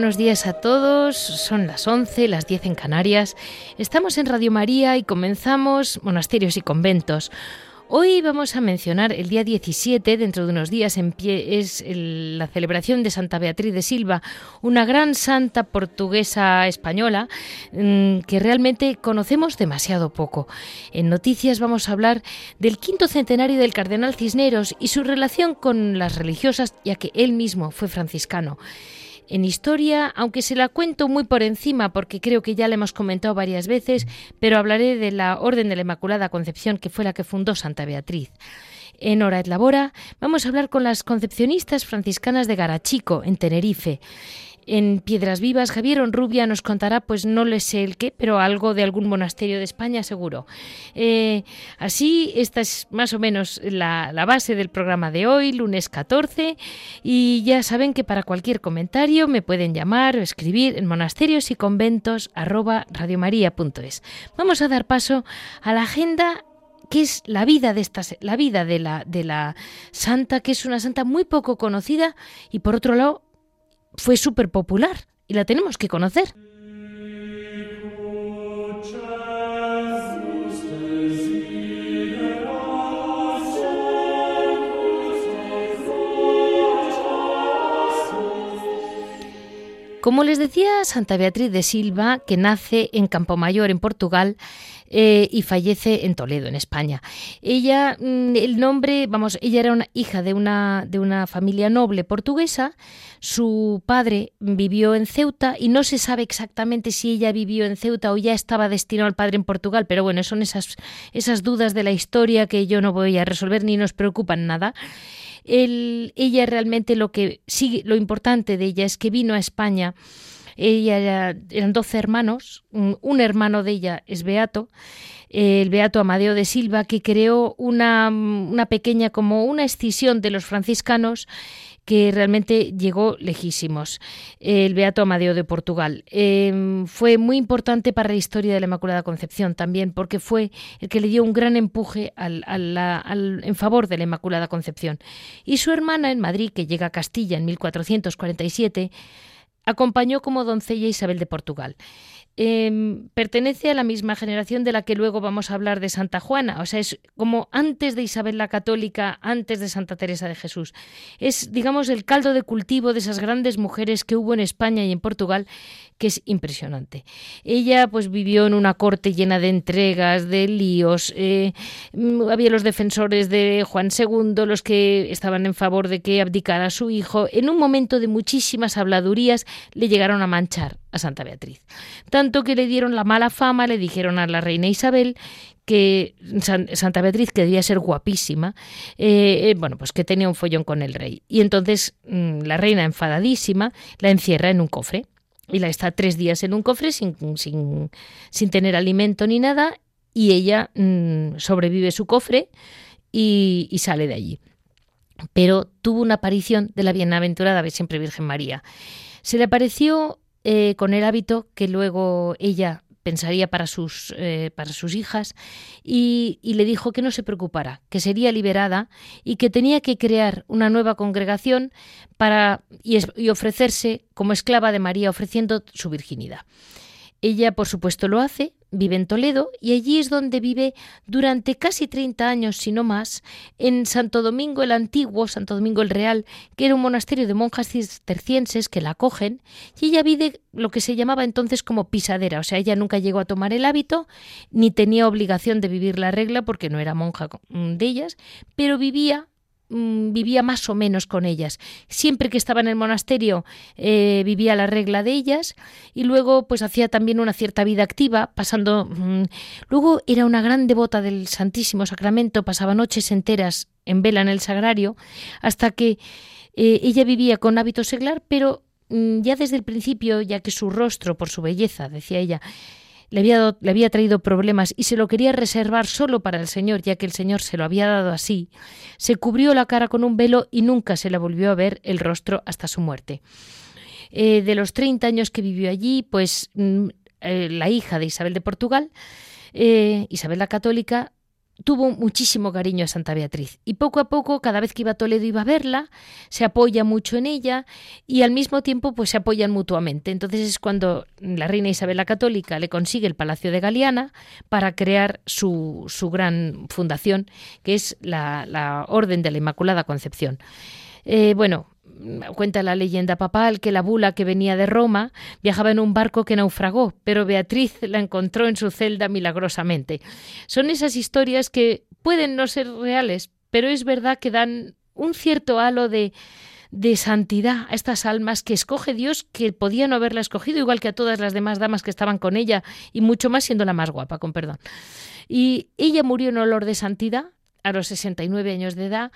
Buenos días a todos, son las 11, las 10 en Canarias. Estamos en Radio María y comenzamos Monasterios y Conventos. Hoy vamos a mencionar el día 17, dentro de unos días en pie, es la celebración de Santa Beatriz de Silva, una gran santa portuguesa española mm, que realmente conocemos demasiado poco. En noticias vamos a hablar del quinto centenario del cardenal Cisneros y su relación con las religiosas, ya que él mismo fue franciscano. En historia, aunque se la cuento muy por encima porque creo que ya la hemos comentado varias veces, pero hablaré de la Orden de la Inmaculada Concepción, que fue la que fundó Santa Beatriz. En Hora et Labora vamos a hablar con las concepcionistas franciscanas de Garachico, en Tenerife en Piedras Vivas. Javier Onrubia nos contará, pues no le sé el qué, pero algo de algún monasterio de España seguro. Eh, así, esta es más o menos la, base del programa de hoy, lunes 14, y ya saben que para cualquier comentario me pueden llamar o escribir en monasterios y conventos Vamos a dar paso a la agenda que es la vida de esta, la vida de la, de la santa, que es una santa muy poco conocida y por otro lado fue súper popular y la tenemos que conocer. Como les decía, Santa Beatriz de Silva, que nace en Campomayor, en Portugal, eh, y fallece en Toledo, en España. Ella, mm, el nombre, vamos, ella era una hija de una, de una familia noble portuguesa. Su padre vivió en Ceuta y no se sabe exactamente si ella vivió en Ceuta o ya estaba destinado al padre en Portugal, pero bueno, son esas, esas dudas de la historia que yo no voy a resolver ni nos preocupan nada. Ella realmente lo que sigue, lo importante de ella es que vino a España. Ella eran doce hermanos, un, hermano de ella es Beato, el Beato Amadeo de Silva, que creó una, pequeña, como una escisión de los franciscanos que realmente llegó lejísimos, el Beato Amadeo de Portugal. Em, fue muy importante para la historia de la Inmaculada Concepción también, porque fue el que le dio un gran empuje en favor de la Inmaculada Concepción. Y su hermana en Madrid, que llega a Castilla en 1447, Acompañó como doncella Isabel de Portugal. Em, pertenece a la misma generación de la que luego vamos a hablar de Santa Juana, o sea, es como antes de Isabel la Católica, antes de Santa Teresa de Jesús. Es, digamos, el caldo de cultivo de esas grandes mujeres que hubo en España y en Portugal, que es impresionante. Ella, pues, vivió en una corte llena de entregas, de líos. Eh, había los defensores de Juan II, los que estaban en favor de que abdicara su hijo. En un momento de muchísimas habladurías, le llegaron a manchar a Santa Beatriz. Tanto que le dieron la mala fama, le dijeron a la reina Isabel que Santa Beatriz, que debía ser guapísima, eh, eh, bueno, pues que tenía un follón con el rey. Y entonces mm, la reina, enfadadísima, la encierra en un cofre. Y la está tres días en un cofre sin, sin, sin tener alimento ni nada. Y ella mm, sobrevive su cofre y, y sale de allí. Pero tuvo una aparición de la bienaventurada siempre Virgen María. Se le apareció eh, con el hábito que luego ella pensaría para sus, eh, para sus hijas y, le dijo que no se preocupara, que sería liberada y que tenía que crear una nueva congregación para, y ofrecerse como esclava de María, ofreciendo su virginidad. Ella, por supuesto, lo hace, vive en Toledo y allí es donde vive durante casi 30 años, si no más, en Santo Domingo el Antiguo, Santo Domingo el Real, que era un monasterio de monjas cistercienses que la acogen, y ella vive lo que se llamaba entonces como pisadera, o sea, ella nunca llegó a tomar el hábito, ni tenía obligación de vivir la regla porque no era monja de ellas, pero vivía Mm, vivía más o menos con ellas. Siempre que estaba en el monasterio eh, vivía la regla de ellas y luego pues hacía también una cierta vida activa, pasando... Mm, luego era una gran devota del Santísimo Sacramento, pasaba noches enteras en vela en el sagrario, hasta que eh, ella vivía con hábito seglar, pero mm, ya desde el principio, ya que su rostro, por su belleza, decía ella, le había, le había traído problemas y se lo quería reservar solo para el Señor, ya que el Señor se lo había dado así, se cubrió la cara con un velo y nunca se le volvió a ver el rostro hasta su muerte. Eh, de los 30 años que vivió allí, pues mm, eh, la hija de Isabel de Portugal, eh, Isabel la Católica, tuvo muchísimo cariño a Santa Beatriz y poco a poco, cada vez que iba a Toledo iba a verla, se apoya mucho en ella y al mismo tiempo pues se apoyan mutuamente. Entonces es cuando la reina Isabel la Católica le consigue el Palacio de Galeana para crear su, su gran fundación, que es la, la Orden de la Inmaculada Concepción. bueno, cuenta la leyenda papal que la bula que venía de Roma viajaba en un barco que naufragó, pero Beatriz la encontró en su celda milagrosamente. Son esas historias que pueden no ser reales, pero es verdad que dan un cierto halo de, de santidad a estas almas que escoge Dios que podía no haberla escogido, igual que a todas las demás damas que estaban con ella, y mucho más siendo la más guapa, con perdón. Y ella murió en olor de santidad, a los 69 años de edad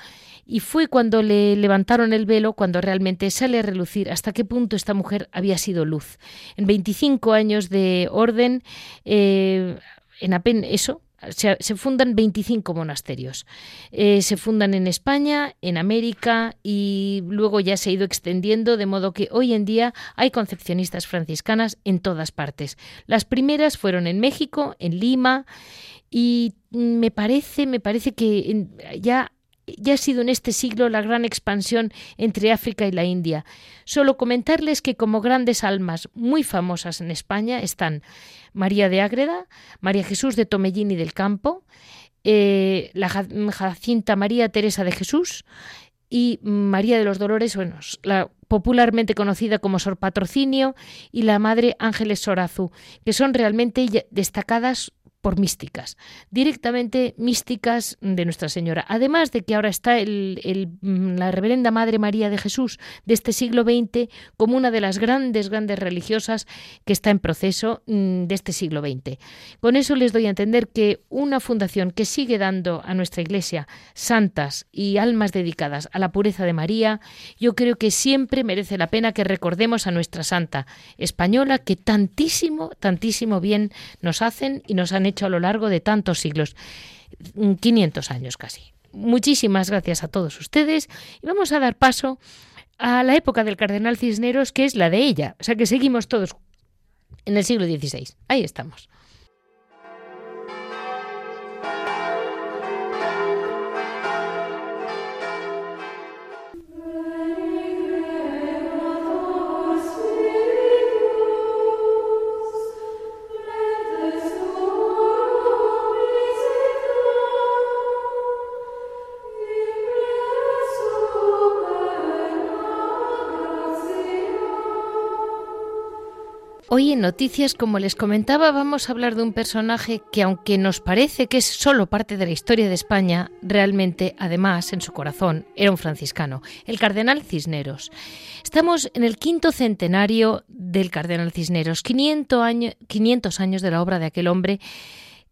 y fue cuando le levantaron el velo cuando realmente sale a relucir hasta qué punto esta mujer había sido luz. En 25 años de orden, eh, en apenas eso, se, fundan 25 monasterios. Eh, se fundan en España, en América y luego ya se ha ido extendiendo, de modo que hoy en día hay concepcionistas franciscanas en todas partes. Las primeras fueron en México, en Lima, y me parece, me parece que ya ya ha sido en este siglo la gran expansión entre África y la India. Solo comentarles que como grandes almas muy famosas en España están María de Ágreda, María Jesús de Tomellín y del Campo, eh, la Jacinta María Teresa de Jesús y María de los Dolores, bueno, la popularmente conocida como Sor Patrocinio y la Madre Ángeles Sorazu, que son realmente destacadas por místicas, directamente místicas de Nuestra Señora. Además de que ahora está mm, la Reverenda Madre María de Jesús de este siglo XX como una de las grandes, grandes religiosas que está en proceso mm, de este siglo XX. Con eso les doy a entender que una fundación que sigue dando a nuestra Iglesia santas y almas dedicadas a la pureza de María, yo creo que siempre merece la pena que recordemos a nuestra santa española que tantísimo, tantísimo bien nos hacen y nos han hecho a lo largo de tantos siglos, 500 años casi. Muchísimas gracias a todos ustedes y vamos a dar paso a la época del cardenal Cisneros, que es la de ella. O sea que seguimos todos en el siglo XVI. Ahí estamos. Hoy en Noticias, como les comentaba, vamos a hablar de un personaje que, aunque nos parece que es solo parte de la historia de España, realmente, además, en su corazón, era un franciscano, el cardenal Cisneros. Estamos en el quinto centenario del cardenal Cisneros, 500 años, 500 años de la obra de aquel hombre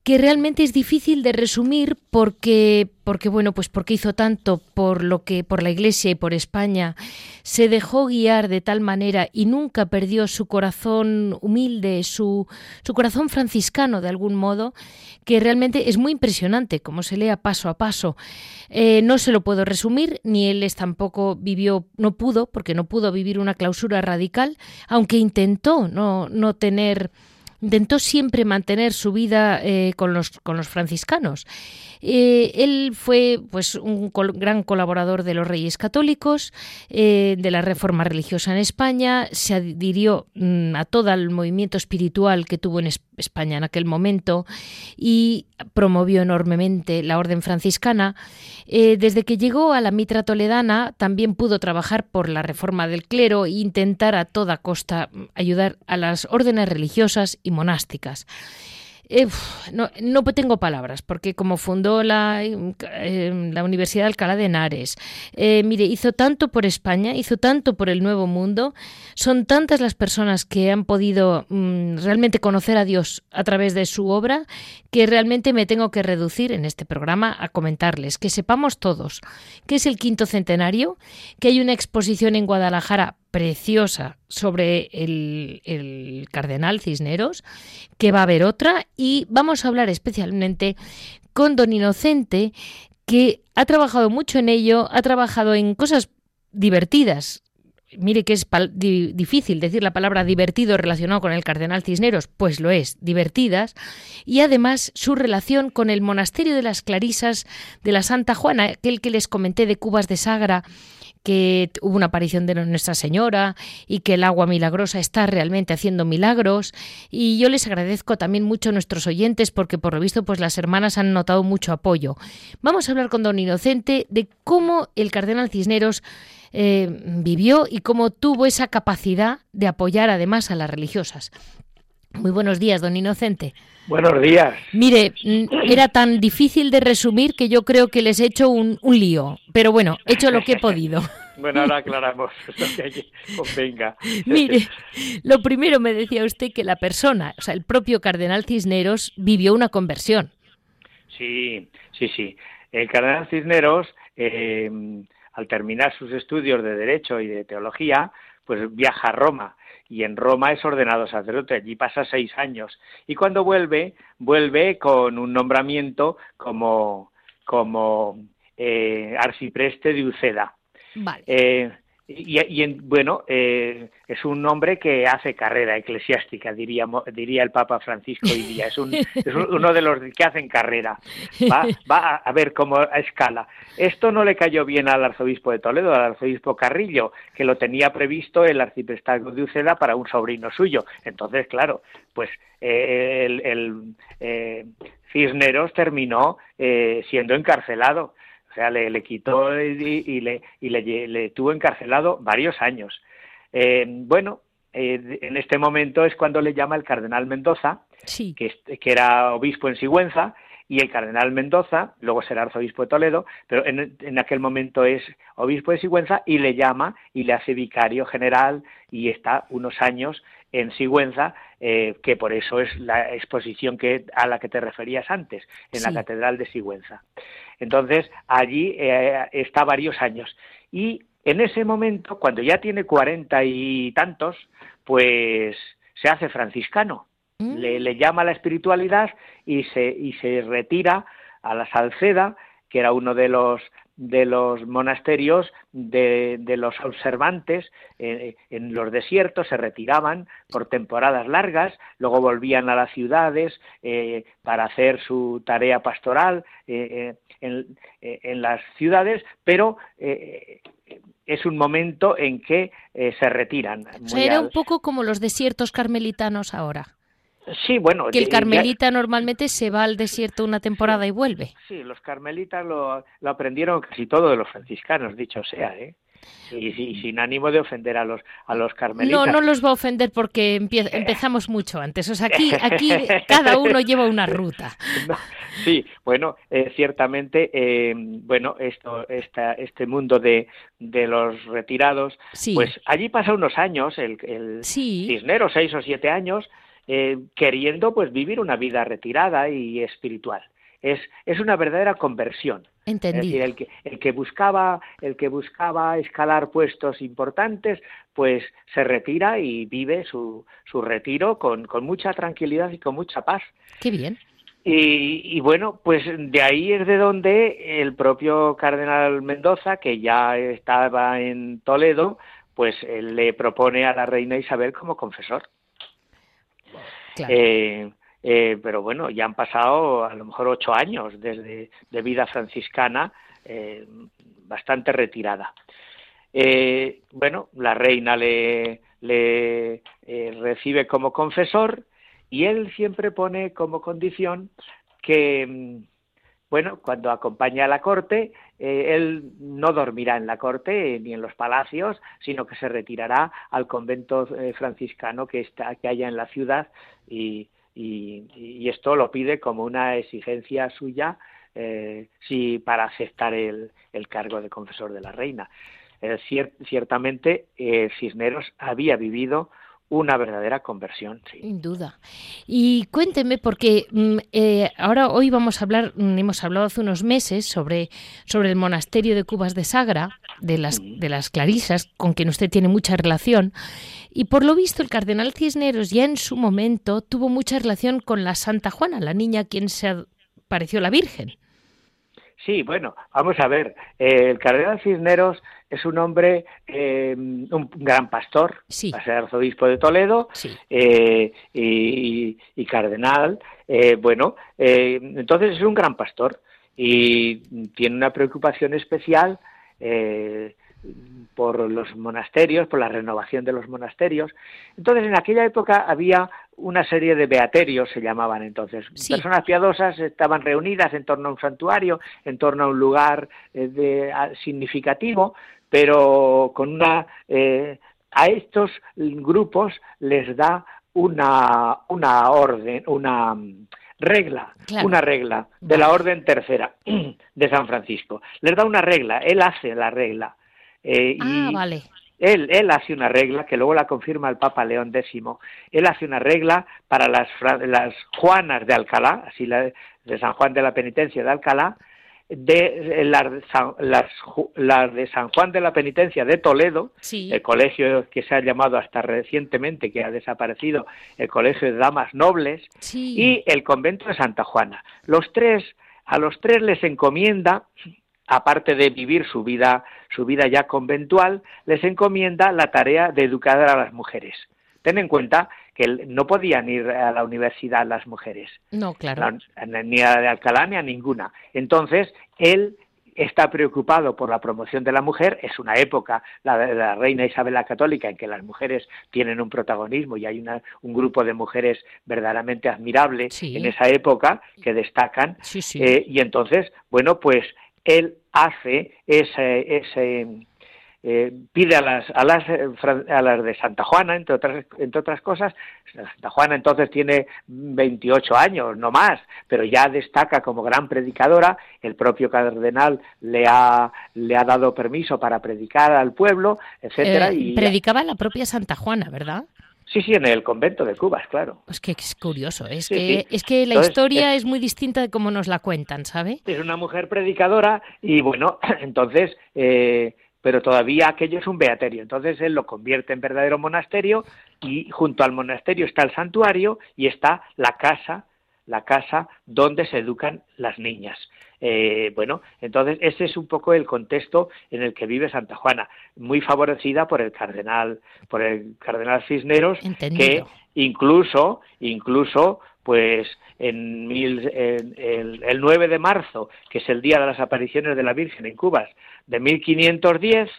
que realmente es difícil de resumir porque porque bueno, pues porque hizo tanto por lo que por la Iglesia y por España, se dejó guiar de tal manera y nunca perdió su corazón humilde, su su corazón franciscano de algún modo, que realmente es muy impresionante como se lea paso a paso. Eh, no se lo puedo resumir, ni él es tampoco vivió, no pudo, porque no pudo vivir una clausura radical, aunque intentó no, no tener intentó siempre mantener su vida eh, con, los, con los franciscanos. Eh, él fue pues, un gran colaborador de los Reyes Católicos, eh, de la reforma religiosa en España, se adhirió mm, a todo el movimiento espiritual que tuvo en España en aquel momento y promovió enormemente la orden franciscana. desde que llegó a la mitra toledana también pudo trabajar por la reforma del clero e intentar a toda costa mm, ayudar a las órdenes religiosas monásticas. Eh, no, tengo palabras, porque como fundó la, la Universidad de Alcalá de Henares, eh, mire, hizo tanto por España, hizo tanto por el Nuevo Mundo, son tantas las personas que han podido mm, realmente conocer a Dios a través de su obra, que realmente me tengo que reducir en este programa a comentarles, que sepamos todos que es el quinto centenario, que hay una exposición en Guadalajara preciosa sobre el, el, cardenal Cisneros, que va a haber otra, y vamos a hablar especialmente con don Inocente, que ha trabajado mucho en ello, ha trabajado en cosas divertidas, mire que es difícil decir la palabra divertido relacionado con el cardenal Cisneros, pues lo es, divertidas, y además su relación con el monasterio de las Clarisas de la Santa Juana, aquel que les comenté de Cubas de Sagra, que hubo una aparición de Nuestra Señora y que el agua milagrosa está realmente haciendo milagros. Y yo les agradezco también mucho a nuestros oyentes porque por lo visto pues las hermanas han notado mucho apoyo. Vamos a hablar con don Inocente de cómo el cardenal Cisneros eh, vivió y cómo tuvo esa capacidad de apoyar además a las religiosas. Muy buenos días, don Inocente. Buenos días. Mire, era tan difícil de resumir que yo creo que les he hecho un, lío, pero bueno, he hecho lo que he podido. Bueno, ahora aclaramos lo que convenga. Mire, lo primero me decía usted que la persona, o sea, el propio cardenal Cisneros vivió una conversión. Sí, sí, sí. El cardenal Cisneros eh, al terminar sus estudios de Derecho y de Teología, pues viaja a Roma y en Roma es ordenado sacerdote, allí pasa seis años y cuando vuelve, vuelve con un nombramiento como, como eh, arcipreste de Uceda. Vale. Eh, y, bueno, eh, es un hombre que hace carrera eclesiástica, diría, diría el Papa Francisco hoy día. Es, uno de los que hacen carrera. Va, va a, ver cómo a escala. Esto no le cayó bien al arzobispo de Toledo, al arzobispo Carrillo, que lo tenía previsto el arciprestazgo de Uceda para un sobrino suyo. Entonces, claro, pues eh, el, eh, Cisneros terminó siendo encarcelado o sea, le, quitó y, le, y le, tuvo encarcelado varios años. Eh, bueno, eh, en este momento es cuando le llama el cardenal Mendoza, que, que, era obispo en Sigüenza, y el cardenal Mendoza, luego será arzobispo de Toledo, pero en, en, aquel momento es obispo de Sigüenza y le llama y le hace vicario general y está unos años en Sigüenza, eh, que por eso es la exposición que, a la que te referías antes, en la Catedral de Sigüenza. Entonces, allí eh, está varios años. Y en ese momento, cuando ya tiene cuarenta y tantos, pues se hace franciscano. Mm. Le, le, llama a la espiritualidad y se, y se retira a la Salceda, que era uno de los de los monasterios de, los observantes eh, en los desiertos se retiraban por temporadas largas, luego volvían a las ciudades eh, para hacer su tarea pastoral eh, en, las ciudades, pero es un momento en que se retiran. era un poco como los desiertos carmelitanos ahora. Sí, bueno. Que el carmelita normalmente se va al desierto una temporada y vuelve. Sí, los carmelitas lo, aprendieron casi todo de los franciscanos, dicho sea, ¿eh? Y, sin ánimo de ofender a los a los carmelitas. No, no los va a ofender porque empezamos mucho antes. O sea, aquí, aquí cada uno lleva una ruta. sí, bueno, eh, ciertamente, eh, bueno, esto, esta, este mundo de, de los retirados, pues allí pasa unos años, el, el Cisnero, seis o siete años, eh, queriendo pues vivir una vida retirada y espiritual. Es, es una verdadera conversión. Entendí. el que, el que buscaba, el que buscaba escalar puestos importantes, pues se retira y vive su, su retiro con, con mucha tranquilidad y con mucha paz. Qué bien. Y, y, bueno, pues de ahí es de donde el propio cardenal Mendoza, que ya estaba en Toledo, pues le propone a la reina Isabel como confesor. Eh, eh, pero bueno, ya han pasado a lo mejor ocho años desde de vida franciscana, eh, bastante retirada. bueno, la reina le, recibe como confesor y él siempre pone como condición que mm, bueno, cuando acompaña a la corte, eh, él no dormirá en la corte ni en los palacios, sino que se retirará al convento eh, franciscano que, está, que haya en la ciudad y, esto lo pide como una exigencia suya eh, para aceptar el, cargo de confesor de la reina. ciertamente, Cisneros había vivido una verdadera conversión. Sin duda. Y cuénteme, porque mm, eh, ahora hoy vamos a hablar, mm, hemos hablado hace unos meses sobre, sobre el monasterio de Cubas de Sagra, de las, de las Clarisas, con quien usted tiene mucha relación. Y por lo visto, el cardenal Cisneros ya en su momento tuvo mucha relación con la Santa Juana, la niña a quien se pareció la Virgen. Sí, bueno, vamos a ver. el cardenal Cisneros es un hombre, eh, un gran pastor, va a ser arzobispo de Toledo eh, y, cardenal. Eh, bueno, entonces es un gran pastor y tiene una preocupación especial por los monasterios, por la renovación de los monasterios. Entonces, en aquella época había una serie de beaterios, se llamaban entonces. Personas piadosas estaban reunidas en torno a un santuario, en torno a un lugar de, significativo, pero con una eh, a estos grupos les da una una orden, una regla, una regla de la orden tercera de San Francisco. Les da una regla, él hace la regla. Eh, ah, vale. Él, él hace una regla que luego la confirma el Papa León X. Él hace una regla para las, las Juanas de Alcalá, así la de San Juan de la Penitencia de Alcalá, de las, de San Juan de la Penitencia de Toledo, el colegio que se ha llamado hasta recientemente, que ha desaparecido, el Colegio de Damas Nobles, y el convento de Santa Juana. Los tres, a los tres les encomienda, aparte de vivir su vida, su vida ya conventual, les encomienda la tarea de educar a las mujeres. Ten en cuenta que no podían ir a la universidad las mujeres. No, claro. ni a la de Alcalá ni a ninguna. Entonces, él está preocupado por la promoción de la mujer, es una época, la de la reina Isabel la Católica, en que las mujeres tienen un protagonismo y hay un grupo de mujeres verdaderamente admirable en esa época que destacan. Eh, y entonces, bueno, pues él hace ese, ese eh, pide a las, a las, eh, a las de Santa Juana, entre otras, entre otras cosas, Santa Juana entonces tiene 28 años, no más, pero ya destaca como gran predicadora, el propio cardenal le ha, le ha dado permiso para predicar al pueblo, etcétera. Eh, y predicaba la propia Santa Juana, ¿verdad? Sí, sí, en el convento de Cubas, claro. Es que es curioso, es que es que la historia es, muy distinta de cómo nos la cuentan, ¿sabe? Es una mujer predicadora y bueno, entonces eh, pero todavía aquello es un beaterio. Entonces él lo convierte en verdadero monasterio y junto al monasterio está el santuario y está la casa, la casa donde se educan las niñas. Eh, bueno, entonces ese es un poco el contexto en el que vive Santa Juana, muy favorecida por el cardenal, por el cardenal Cisneros, que incluso, incluso, pues en, el, 9 de marzo, que es el día de las apariciones de la Virgen en Cuba, de 1510,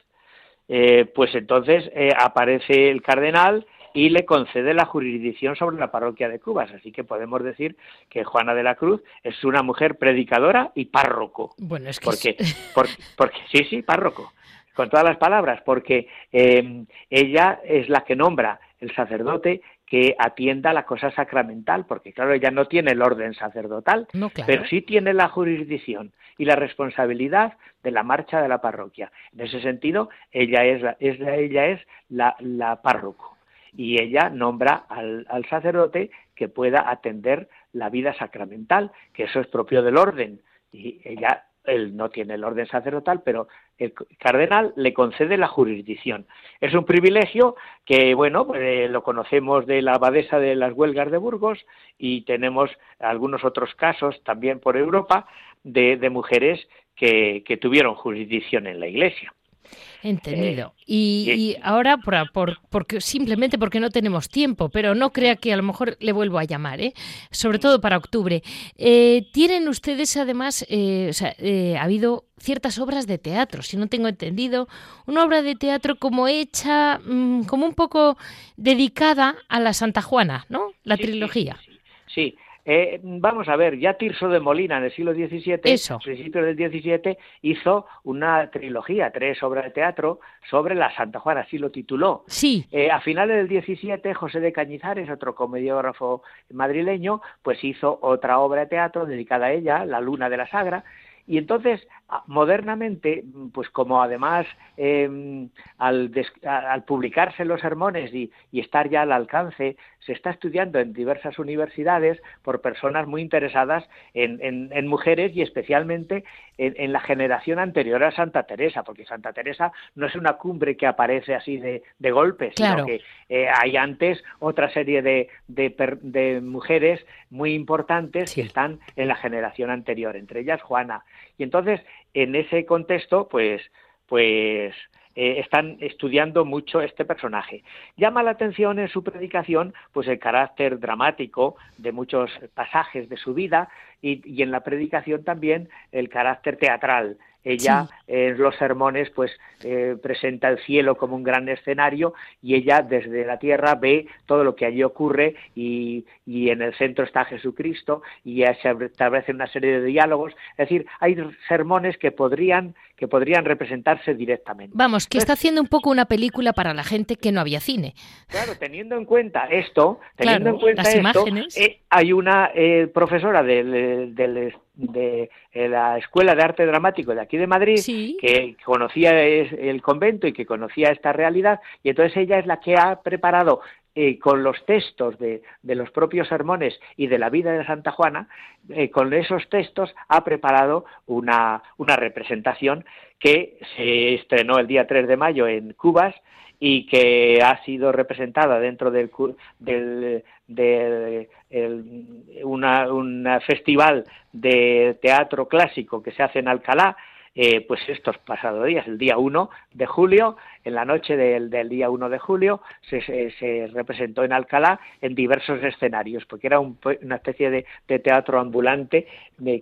eh, pues entonces eh, aparece el cardenal y le concede la jurisdicción sobre la parroquia de Cubas. Así que podemos decir que Juana de la Cruz es una mujer predicadora y párroco. Bueno, es que porque, porque, sí, sí, párroco, con todas las palabras, porque eh, ella es la que nombra el sacerdote que atienda la cosa sacramental, porque claro, ella no tiene el orden sacerdotal, pero sí tiene la jurisdicción y la responsabilidad de la marcha de la parroquia. En ese sentido, ella es, la, es ella es la, la, párroco. Y ella nombra al, al sacerdote que pueda atender la vida sacramental, que eso es propio del orden, y ella él no tiene el orden sacerdotal, pero el cardenal le concede la jurisdicción. Es un privilegio que, bueno, pues, eh, lo conocemos de la abadesa de las huelgas de Burgos y tenemos algunos otros casos también por Europa de, mujeres que tuvieron jurisdicción en la Iglesia. Entendido. Eh, y, ahora, por, porque, simplemente porque no tenemos tiempo, pero no crea que a lo mejor le vuelvo a llamar, ¿eh? sobre todo para octubre. Eh, tienen ustedes además, eh, o sea, ha habido ciertas obras de teatro, si no tengo entendido, una obra de teatro como hecha, mm, como un poco dedicada a la Santa Juana, ¿no? La trilogía. sí. Eh, vamos a ver, ya Tirso de Molina en el siglo XVII, principios del XVII, hizo una trilogía, tres obras de teatro sobre la Santa Juana, así lo tituló. Sí. Eh, a finales del XVII, José de Cañizares, otro comediógrafo madrileño, pues hizo otra obra de teatro dedicada a ella, La Luna de la Sagra, y entonces modernamente, pues como además em, al, publicarse los sermones y, estar ya al alcance, se está estudiando en diversas universidades por personas muy interesadas en, mujeres y especialmente en, la generación anterior a Santa Teresa, porque Santa Teresa no es una cumbre que aparece así de, golpe, sino que eh, hay antes otra serie de, de, mujeres muy importantes que están en la generación anterior, entre ellas Juana. Y entonces, en ese contexto, pues, pues eh, están estudiando mucho este personaje. Llama la atención en su predicación pues el carácter dramático de muchos pasajes de su vida y, y en la predicación también el carácter teatral ella en los sermones pues eh, presenta el cielo como un gran escenario y ella desde la tierra ve todo lo que allí ocurre y, y en el centro está Jesucristo y ya se establece una serie de diálogos. Es decir, hay sermones que podrían que podrían representarse directamente. Vamos, que está haciendo un poco una película para la gente que no había cine. Claro, teniendo en cuenta esto, teniendo en cuenta esto, eh, hay una eh, profesora del, del de la Escuela de Arte Dramático de aquí de Madrid, que conocía el convento y que conocía esta realidad, y entonces ella es la que ha preparado eh, con los textos de, los propios sermones y de la vida de Santa Juana, eh, con esos textos ha preparado una, una representación que se estrenó el día 3 de mayo en Cubas y que ha sido representada dentro del, del, un festival de teatro clásico que se hace en Alcalá, eh, pues estos pasados días, el día 1 de julio, en la noche del, día 1 de julio, se, se, representó en Alcalá en diversos escenarios, porque era una especie de, teatro ambulante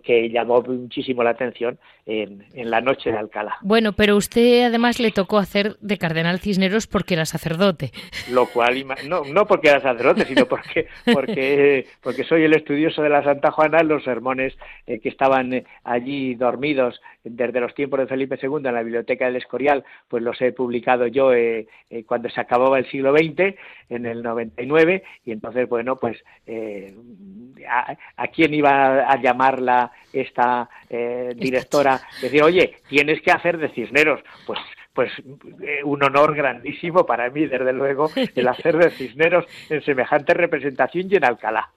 que llamó muchísimo la atención en, la noche de Alcalá. Bueno, pero usted además le tocó hacer de Cardenal Cisneros porque era sacerdote. Lo cual, no, no porque era sacerdote, sino porque, porque, porque soy el estudioso de la Santa Juana, los sermones eh, que estaban eh, allí dormidos desde los tiempos de Felipe II en la biblioteca del Escorial, pues los he publicado yo eh, eh, cuando se acababa el siglo XX, en el 99, y entonces, bueno, pues, eh, a, quién iba a llamarla esta directora? Decir, oye, tienes que hacer de Cisneros. Pues pues eh, un honor grandísimo para mí, desde luego, el hacer de Cisneros en semejante representación y en Alcalá.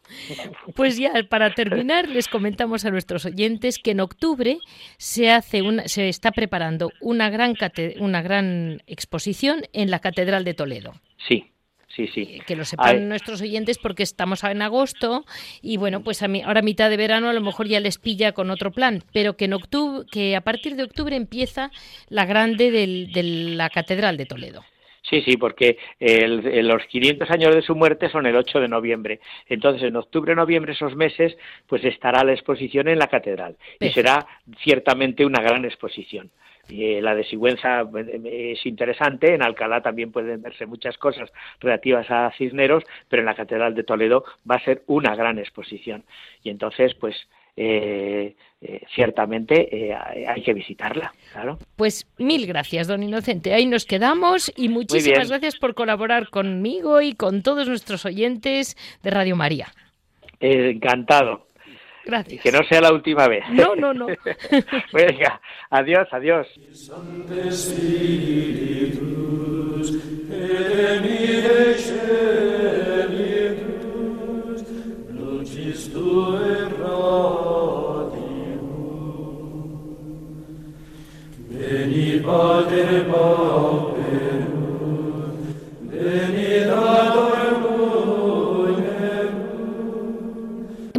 Pues ya, para terminar, les comentamos a nuestros oyentes que en octubre se hace una, se está preparando una gran una gran exposición en la Catedral de Toledo. Sí, sí, sí. Que lo sepan nuestros oyentes porque estamos en agosto y bueno, pues a mí, ahora a mitad de verano a lo mejor ya les pilla con otro plan, pero que en octubre, que a partir de octubre empieza la grande de la Catedral de Toledo. Sí, sí, porque los 500 años de su muerte son el 8 de noviembre. Entonces, en octubre, noviembre, esos meses, pues estará la exposición en la catedral. Y será ciertamente una gran exposición. Eh, la de Sigüenza eh, es interesante, en Alcalá también pueden verse muchas cosas relativas a Cisneros, pero en la Catedral de Toledo va a ser una gran exposición. Y entonces, pues, eh, ciertamente hay que visitarla, claro. Pues mil gracias, don Inocente. Ahí nos quedamos y muchísimas gracias por colaborar conmigo y con todos nuestros oyentes de Radio María. encantado. Gracias. Que no sea la última vez. No, no, no. Venga, adiós, adiós.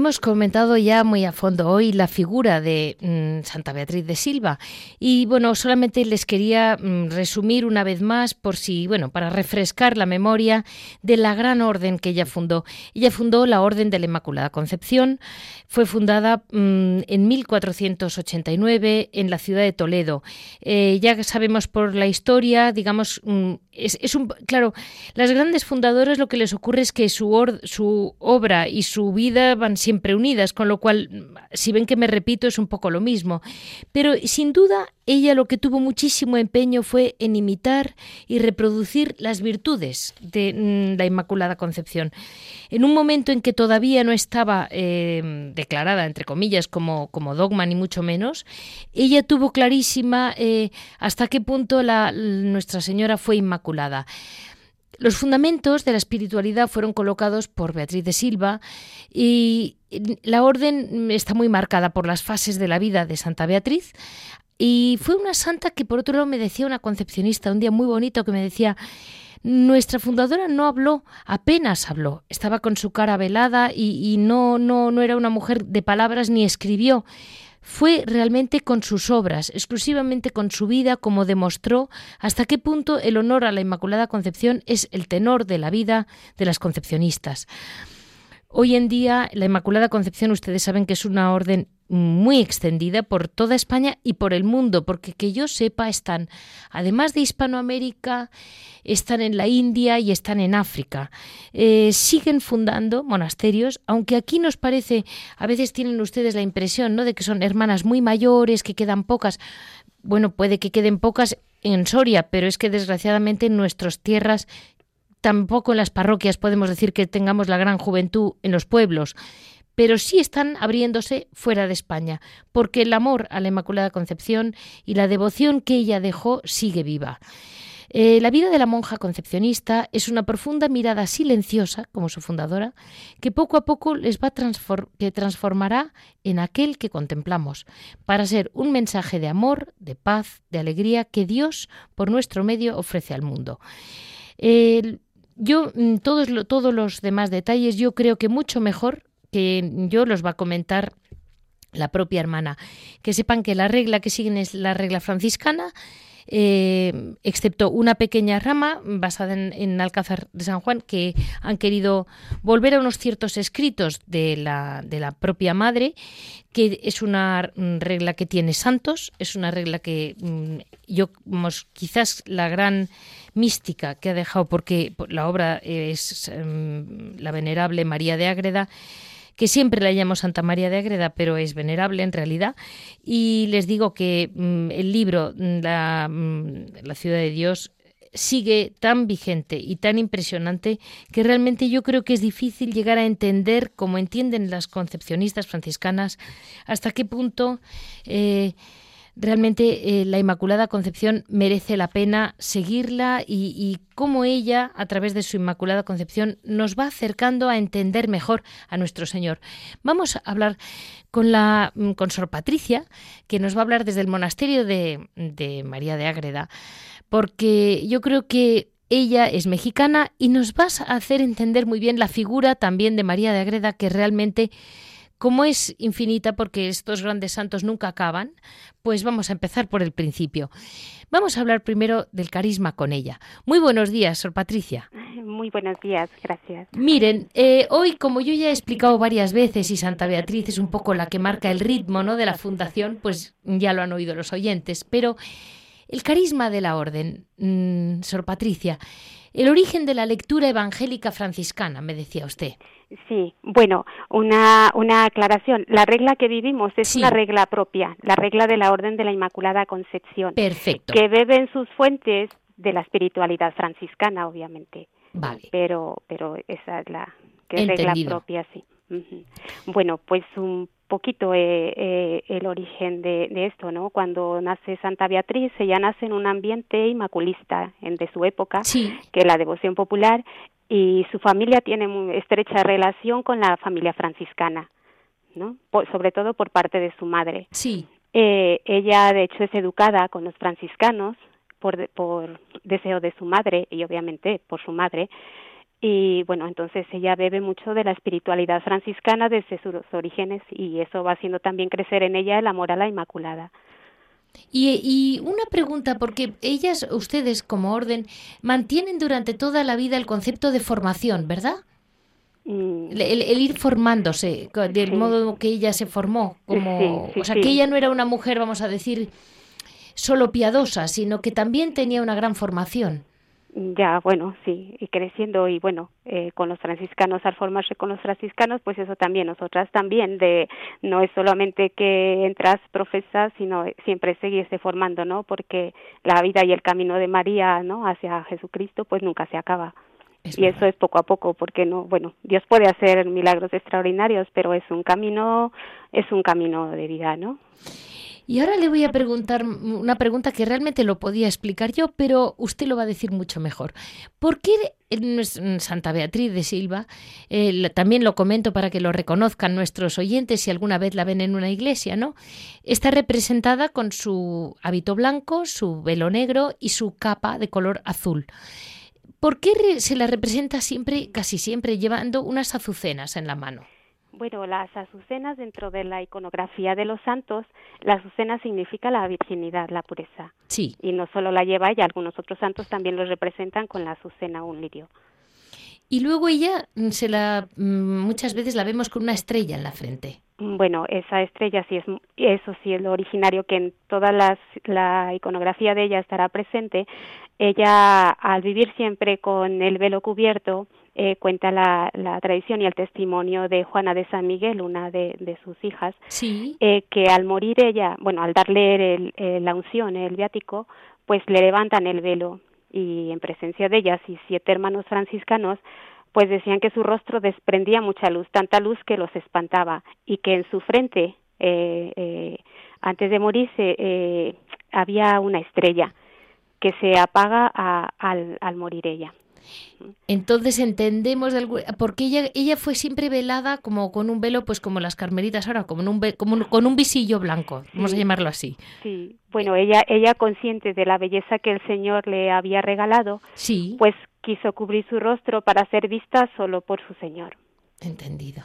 Hemos comentado ya muy a fondo hoy la figura de mm, Santa Beatriz de Silva y bueno, solamente les quería mm, resumir una vez más por si, bueno, para refrescar la memoria de la gran orden que ella fundó. Ella fundó la Orden de la Inmaculada Concepción, fue fundada mm, en 1489 en la ciudad de Toledo. Eh, ya sabemos por la historia, digamos, es, un claro, las grandes fundadoras lo que les ocurre es que su, su obra y su vida van siempre siempre unidas, con lo cual, si ven que me repito, es un poco lo mismo. Pero sin duda, ella lo que tuvo muchísimo empeño fue en imitar y reproducir las virtudes de mm, la Inmaculada Concepción. En un momento en que todavía no estaba eh, declarada, entre comillas, como, como, dogma, ni mucho menos, ella tuvo clarísima eh, hasta qué punto la, Nuestra Señora fue inmaculada. Los fundamentos de la espiritualidad fueron colocados por Beatriz de Silva y la orden está muy marcada por las fases de la vida de Santa Beatriz. Y fue una santa que por otro lado me decía una concepcionista un día muy bonito que me decía nuestra fundadora no habló, apenas habló, estaba con su cara velada y, no, no, no era una mujer de palabras ni escribió fue realmente con sus obras, exclusivamente con su vida, como demostró hasta qué punto el honor a la Inmaculada Concepción es el tenor de la vida de las concepcionistas. Hoy en día la Inmaculada Concepción ustedes saben que es una orden muy extendida por toda España y por el mundo, porque que yo sepa están, además de Hispanoamérica, están en la India y están en África. Eh, siguen fundando monasterios, aunque aquí nos parece, a veces tienen ustedes la impresión, ¿no?, de que son hermanas muy mayores, que quedan pocas. Bueno, puede que queden pocas en Soria, pero es que desgraciadamente en nuestras tierras tampoco en las parroquias podemos decir que tengamos la gran juventud en los pueblos pero sí están abriéndose fuera de España, porque el amor a la Inmaculada Concepción y la devoción que ella dejó sigue viva. Eh, la vida de la monja concepcionista es una profunda mirada silenciosa, como su fundadora, que poco a poco les va que transformará en aquel que contemplamos, para ser un mensaje de amor, de paz, de alegría que Dios, por nuestro medio, ofrece al mundo. yo, mm, todos, todos los demás detalles, yo creo que mucho mejor que yo los va a comentar la propia hermana. Que sepan que la regla que siguen es la regla franciscana, eh, excepto una pequeña rama basada en, Alcázar de San Juan, que han querido volver a unos ciertos escritos de la, de la propia madre, que es una regla que tiene santos, es una regla que mm, yo, quizás la gran mística que ha dejado, porque la obra es em, la venerable María de Ágreda, que siempre la llamo Santa María de Agreda, pero es venerable en realidad. Y les digo que mm, el libro mm, la, ciudad de Dios sigue tan vigente y tan impresionante que realmente yo creo que es difícil llegar a entender, como entienden las concepcionistas franciscanas, hasta qué punto eh, realmente eh, la Inmaculada Concepción merece la pena seguirla y, cómo ella, a través de su Inmaculada Concepción, nos va acercando a entender mejor a nuestro Señor. Vamos a hablar con la mm, con Sor Patricia, que nos va a hablar desde el monasterio de, de María de Ágreda, porque yo creo que ella es mexicana y nos va a hacer entender muy bien la figura también de María de Ágreda, que realmente como es infinita porque estos grandes santos nunca acaban, pues vamos a empezar por el principio. Vamos a hablar primero del carisma con ella. Muy buenos días, Sor Patricia. Muy buenos días, gracias. Miren, eh, hoy, como yo ya he explicado varias veces y Santa Beatriz es un poco la que marca el ritmo ¿no? de la fundación, pues ya lo han oído los oyentes, pero el carisma de la orden, mm, Sor Patricia, el origen de la lectura evangélica franciscana, me decía usted. Sí, bueno, una, una aclaración. La regla que vivimos es una regla propia, la regla de la Orden de la Inmaculada Concepción. Perfecto. Que bebe en sus fuentes de la espiritualidad franciscana, obviamente. Vale. Pero, pero esa es la que regla propia, sí. Bueno, pues un poquito eh, eh, el origen de, esto, ¿no? Cuando nace Santa Beatriz, ella nace en un ambiente inmaculista en, de su época, que es la devoción popular, y su familia tiene muy estrecha relación con la familia franciscana, ¿no? sobre todo por parte de su madre. Sí. Eh, ella, de hecho, es educada con los franciscanos por, por deseo de su madre y obviamente por su madre. Y bueno, entonces ella bebe mucho de la espiritualidad franciscana desde sus orígenes y eso va haciendo también crecer en ella el amor a la Inmaculada. Y, una pregunta, porque ellas, ustedes como orden, mantienen durante toda la vida el concepto de formación, ¿verdad? Mm. El, ir formándose, del modo que ella se formó, como, o sea, que ella no era una mujer, vamos a decir, solo piadosa, sino que también tenía una gran formación. Ya, bueno, sí, y creciendo y bueno, eh, con los franciscanos, al formarse con los franciscanos, pues eso también, nosotras también, de no es solamente que entras, profesas, sino siempre seguirse formando, ¿no? Porque la vida y el camino de María, ¿no? Hacia Jesucristo, pues nunca se acaba. y eso es poco a poco, porque no, bueno, Dios puede hacer milagros extraordinarios, pero es un camino, es un camino de vida, ¿no? Y ahora le voy a preguntar una pregunta que realmente lo podía explicar yo, pero usted lo va a decir mucho mejor. ¿Por qué Santa Beatriz de Silva, eh, también lo comento para que lo reconozcan nuestros oyentes si alguna vez la ven en una iglesia, ¿no? Está representada con su hábito blanco, su velo negro y su capa de color azul. ¿Por qué se la representa siempre, casi siempre, llevando unas azucenas en la mano? Bueno, las azucenas dentro de la iconografía de los santos, la azucena significa la virginidad, la pureza. Sí. Y no solo la lleva ella, algunos otros santos también los representan con la azucena un lirio. Y luego ella mm, se la mm, muchas veces la vemos con una estrella en la frente. Mm, bueno, esa estrella sí es eso sí es lo originario que en toda las, la iconografía de ella estará presente. Ella al vivir siempre con el velo cubierto eh, cuenta la, la, tradición y el testimonio de Juana de San Miguel, una de, de sus hijas, sí. eh, que al morir ella, bueno, al darle el, la unción, el viático, pues le levantan el velo y en presencia de ellas y siete hermanos franciscanos, pues decían que su rostro desprendía mucha luz, tanta luz que los espantaba y que en su frente, eh, eh, antes de morirse, eh, había una estrella que se apaga a, al, al morir ella. Entonces entendemos porque ella ella fue siempre velada como con un velo pues como las carmelitas ahora como un como con un visillo blanco vamos a llamarlo así. Sí. Bueno ella ella consciente de la belleza que el Señor le había regalado sí. pues quiso cubrir su rostro para ser vista solo por su Señor. Entendido.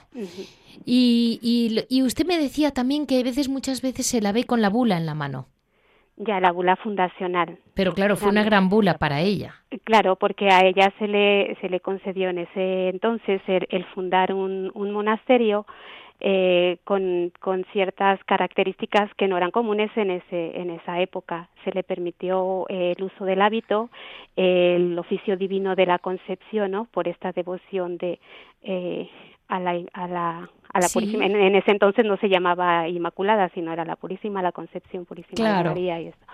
y, y, y usted me decía también que a veces, muchas veces se la ve con la bula en la mano. Ya, la bula fundacional. Pero claro, fue una gran bula para ella. Claro, porque a ella se le, se le concedió en ese entonces el, fundar un, un monasterio eh, con, con ciertas características que no eran comunes en, ese, en esa época. Se le permitió eh, el uso del hábito, el oficio divino de la concepción, ¿no? por esta devoción de, eh, a la, a la a la Purísima. En, ese entonces no se llamaba Inmaculada, sino era la Purísima, la Concepción Purísima de María y esto.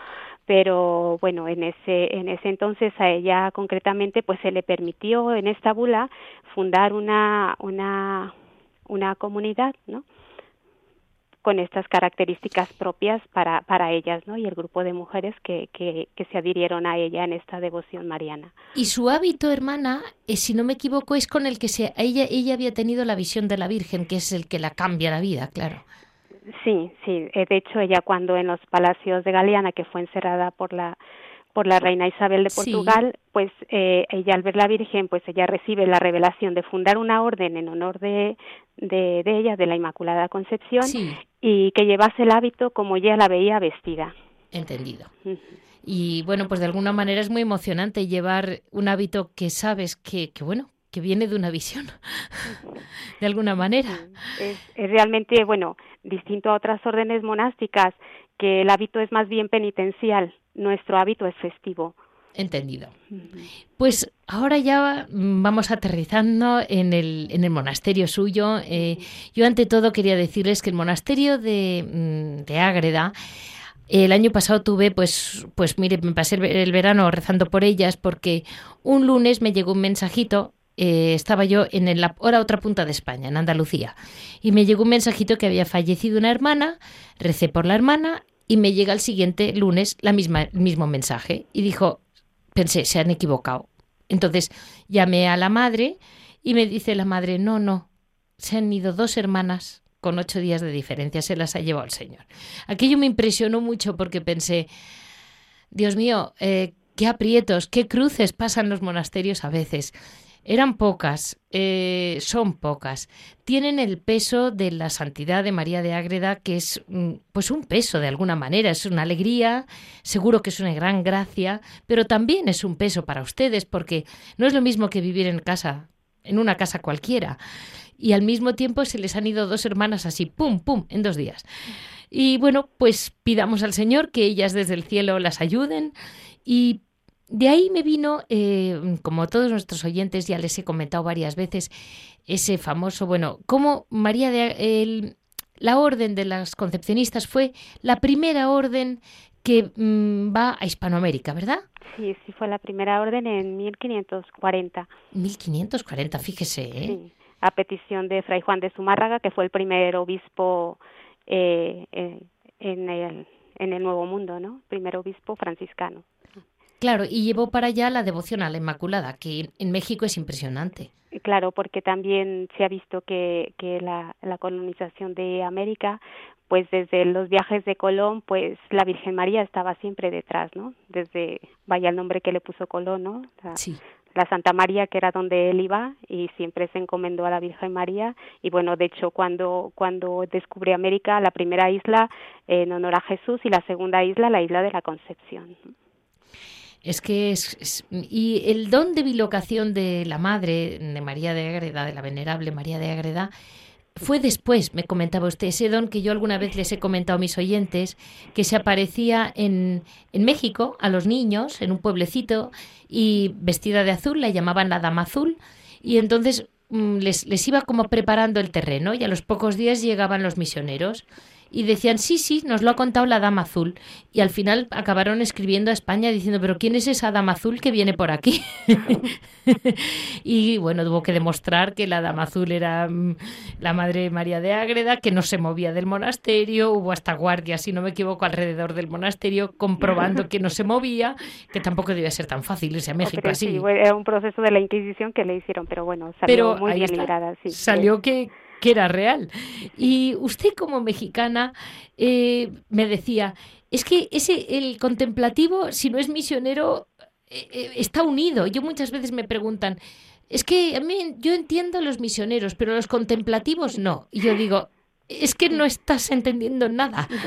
Pero bueno, en ese en ese entonces a ella concretamente pues se le permitió en esta bula fundar una una una comunidad, ¿no? Con estas características propias para, para ellas, ¿no? Y el grupo de mujeres que, que, que, se adhirieron a ella en esta devoción mariana. Y su hábito, hermana, eh, si no me equivoco, es con el que se, ella, ella había tenido la visión de la Virgen, que es el que la cambia la vida, claro. Sí, sí. Eh, de hecho, ella cuando en los palacios de Galeana, que fue encerrada por la por la reina Isabel de Portugal, pues eh, ella al ver la Virgen, pues ella recibe la revelación de fundar una orden en honor de, de, ella, de la Inmaculada Concepción, y que llevase el hábito como ella la veía vestida. Entendido. Y bueno, pues de alguna manera es muy emocionante llevar un hábito que sabes que, que bueno, que viene de una visión, de alguna manera. Es, es, realmente, bueno, distinto a otras órdenes monásticas, que el hábito es más bien penitencial nuestro hábito es festivo. Entendido. Pues ahora ya vamos aterrizando en el, en el monasterio suyo. Eh, yo ante todo quería decirles que el monasterio de, mm, de Ágreda, el año pasado tuve, pues, pues mire, me pasé el verano rezando por ellas porque un lunes me llegó un mensajito eh, estaba yo en la otra punta de España, en Andalucía, y me llegó un mensajito que había fallecido una hermana, recé por la hermana y me llega el siguiente lunes la misma, el mismo mensaje y dijo, pensé, se han equivocado. Entonces llamé a la madre y me dice la madre, no, no, se han ido dos hermanas con ocho días de diferencia, se las ha llevado el Señor. Aquello me impresionó mucho porque pensé, Dios mío, eh, qué aprietos, qué cruces pasan los monasterios a veces. Eran pocas, eh, son pocas. Tienen el peso de la santidad de María de Ágreda, que es mm, pues un peso de alguna manera, es una alegría, seguro que es una gran gracia, pero también es un peso para ustedes, porque no es lo mismo que vivir en casa, en una casa cualquiera. Y al mismo tiempo se les han ido dos hermanas así, pum, pum, en dos días. Y bueno, pues pidamos al Señor que ellas desde el cielo las ayuden y de ahí me vino, eh, como todos nuestros oyentes ya les he comentado varias veces, ese famoso, bueno, cómo María de la orden de las concepcionistas fue la primera orden que mm, va a Hispanoamérica, ¿verdad? Sí, sí, fue la primera orden en 1540. 1540, fíjese. ¿eh? Sí, a petición de Fray Juan de Zumárraga, que fue el primer obispo eh, eh, en, el, en el Nuevo Mundo, ¿no? Primer obispo franciscano. Claro, y llevó para allá la devoción a la Inmaculada, que en México es impresionante. Claro, porque también se ha visto que, que la, la colonización de América, pues desde los viajes de Colón, pues la Virgen María estaba siempre detrás, ¿no? Desde, vaya el nombre que le puso Colón, ¿no? sí la Santa María, que era donde él iba, y siempre se encomendó a la Virgen María. Y bueno, de hecho, cuando, cuando descubre América, la primera isla en honor a Jesús y la segunda isla, la isla de la Concepción. Es que es, y el don de bilocación de la madre de María de Agreda, de la venerable María de Agreda, fue después, me comentaba usted, ese don que yo alguna vez les he comentado a mis oyentes, que se aparecía en, en México a los niños, en un pueblecito, y vestida de azul, la llamaban la dama azul, y entonces mm, les, les iba como preparando el terreno, y a los pocos días llegaban los misioneros y decían, sí, sí, nos lo ha contado la Dama Azul. Y al final acabaron escribiendo a España diciendo, pero ¿quién es esa Dama Azul que viene por aquí? y bueno, tuvo que demostrar que la Dama Azul era mm, la Madre María de Ágreda, que no se movía del monasterio, hubo hasta guardias, si no me equivoco, alrededor del monasterio, comprobando que no se movía, que tampoco debía ser tan fácil irse a México así. Sí, era un proceso de la Inquisición que le hicieron, pero bueno, salió muy bien librada. Sí, salió que que era real. Y usted como mexicana eh, me decía, es que ese el contemplativo, si no es misionero, eh, eh, está unido. Yo muchas veces me preguntan, es que a mí yo entiendo a los misioneros, pero los contemplativos no. Y yo digo, es que no estás entendiendo nada.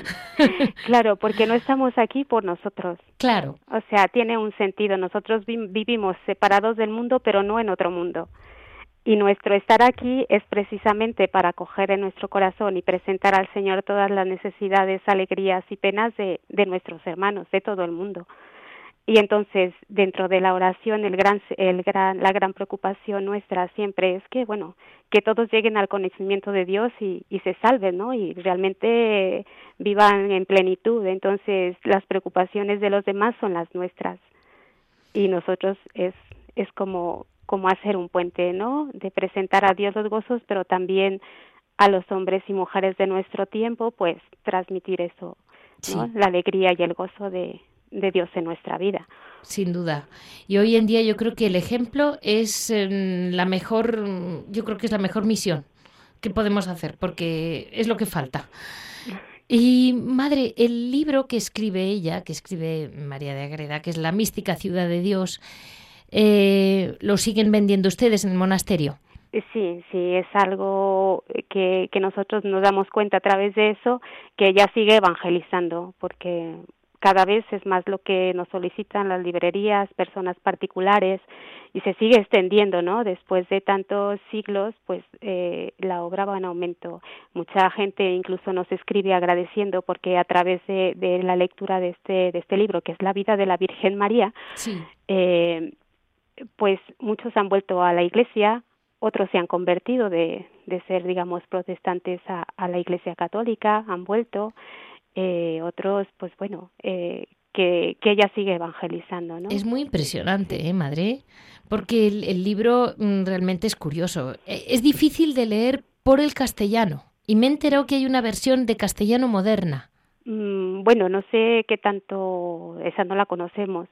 Claro, porque no estamos aquí por nosotros. Claro. O sea, tiene un sentido. Nosotros vivimos separados del mundo, pero no en otro mundo. Y nuestro estar aquí es precisamente para acoger en nuestro corazón y presentar al Señor todas las necesidades, alegrías y penas de, de nuestros hermanos, de todo el mundo. Y entonces, dentro de la oración, el gran, el gran, la gran preocupación nuestra siempre es que, bueno, que todos lleguen al conocimiento de Dios y, y se salven, ¿no? Y realmente vivan en plenitud. Entonces, las preocupaciones de los demás son las nuestras. Y nosotros es, es como como hacer un puente, ¿no? De presentar a Dios los gozos, pero también a los hombres y mujeres de nuestro tiempo, pues transmitir eso, ¿no? La alegría y el gozo de, de Dios en nuestra vida. Sin duda. Y hoy en día yo creo que el ejemplo es em, la mejor, yo creo que es la mejor misión que podemos hacer, porque es lo que falta. Y madre, el libro que escribe ella, que escribe María de Agreda, que es La mística ciudad de Dios, eh, lo siguen vendiendo ustedes en el monasterio. Sí, sí, es algo que, que nosotros nos damos cuenta a través de eso, que ella sigue evangelizando, porque cada vez es más lo que nos solicitan las librerías, personas particulares, y se sigue extendiendo, ¿no? Después de tantos siglos, pues eh, la obra va en aumento. Mucha gente incluso nos escribe agradeciendo porque a través de, de la lectura de este, de este libro, que es La vida de la Virgen María, sí. eh, pues muchos han vuelto a la iglesia, otros se han convertido de, de ser, digamos, protestantes a, a, la iglesia católica, han vuelto, eh, otros, pues bueno, eh, que, que, ella sigue evangelizando, ¿no? Es muy impresionante, ¿eh, madre? Porque el, el libro mm, realmente es curioso. E, es difícil de leer por el castellano. Y me he enterado que hay una versión de castellano moderna. Mm, bueno, no sé qué tanto, esa no la conocemos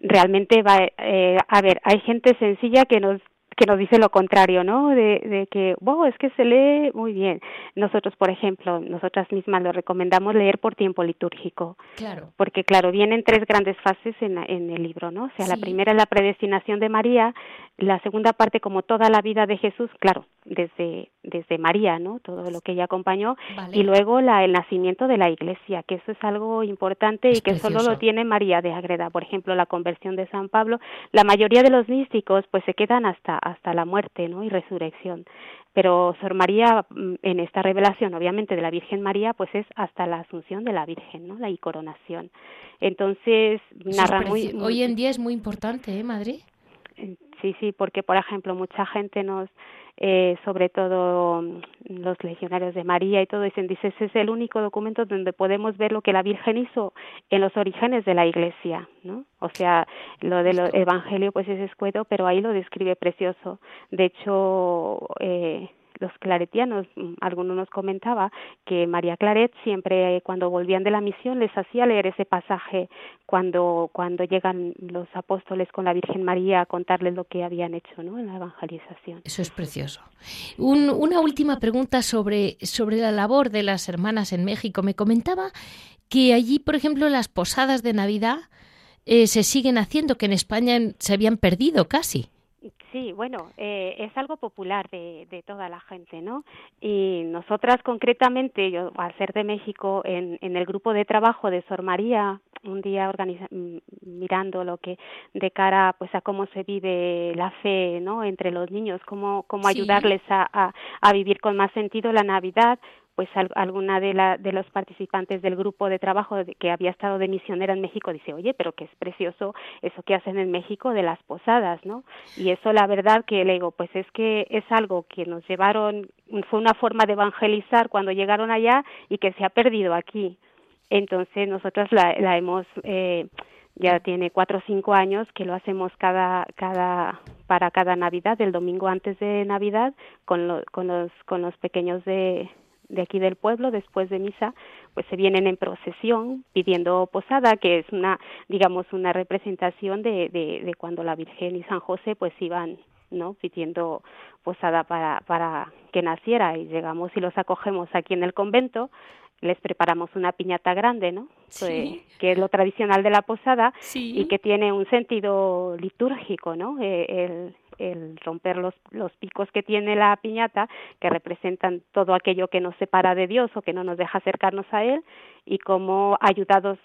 realmente va eh, a ver hay gente sencilla que nos que nos dice lo contrario, ¿no? De, de que, wow, es que se lee muy bien. Nosotros, por ejemplo, nosotras mismas lo recomendamos leer por tiempo litúrgico. Claro. Porque, claro, vienen tres grandes fases en, en el libro, ¿no? O sea, sí. la primera es la predestinación de María, la segunda parte, como toda la vida de Jesús, claro, desde, desde María, ¿no? Todo lo que ella acompañó y luego la, el nacimiento de la Iglesia, que eso es algo importante y que solo lo tiene María de Agreda. Por ejemplo, la conversión de San Pablo, la mayoría de los místicos pues se quedan hasta hasta la muerte, ¿no? Y resurrección. Pero Sor María mm, en esta revelación, obviamente de la Virgen María, pues es hasta la asunción de la Virgen, ¿no? La coronación. Entonces, narra muy hoy en día es muy importante, ¿eh, Madrid? Sí, sí, porque por ejemplo mucha gente nos, eh, sobre todo mm, los legionarios de María y todo, dicen, dice, ese es el único documento donde podemos ver lo que la Virgen hizo en los orígenes de la Iglesia, ¿no? O sea, lo del Evangelio pues es escueto, pero ahí lo describe precioso. De hecho, eh, los claretianos, mm, alguno nos comentaba que María Claret siempre cuando volvían de la misión les hacía leer ese pasaje cuando cuando llegan los apóstoles con la Virgen María a contarles lo que habían hecho, ¿no? En la evangelización. Eso es precioso. una última pregunta sobre sobre la labor de las hermanas en México. Me comentaba que allí, por ejemplo, las posadas de Navidad eh, se siguen haciendo, que en España se habían perdido casi. Sí, bueno, eh, es algo popular de, de, toda la gente, ¿no? Y nosotras concretamente, yo al ser de México, en, en el grupo de trabajo de Sor María, un día organiza, mirando lo que de cara pues a cómo se vive la fe, ¿no? Entre los niños, cómo, cómo ayudarles a, a, a vivir con más sentido la Navidad, pues alguna de, la, de los participantes del grupo de trabajo que había estado de misionera en México dice, oye, pero que es precioso eso que hacen en México de las posadas, ¿no? Y eso la verdad que le digo, pues es que es algo que nos llevaron, fue una forma de evangelizar cuando llegaron allá y que se ha perdido aquí. Entonces nosotros la, la hemos... Eh, ya tiene cuatro o cinco años que lo hacemos cada cada para cada Navidad el domingo antes de Navidad con, con los con los pequeños de de aquí del pueblo después de misa pues se vienen en procesión pidiendo posada que es una digamos una representación de, de, cuando la Virgen y San José pues iban no pidiendo posada para para que naciera. Y llegamos y los acogemos aquí en el convento. Les preparamos una piñata grande, ¿no? que es lo tradicional de la posada y que tiene un sentido litúrgico, ¿no? Eh, el, el romper los, los picos que tiene la piñata, que representan todo aquello que nos separa de Dios o que no nos deja acercarnos a Él, y como ayudados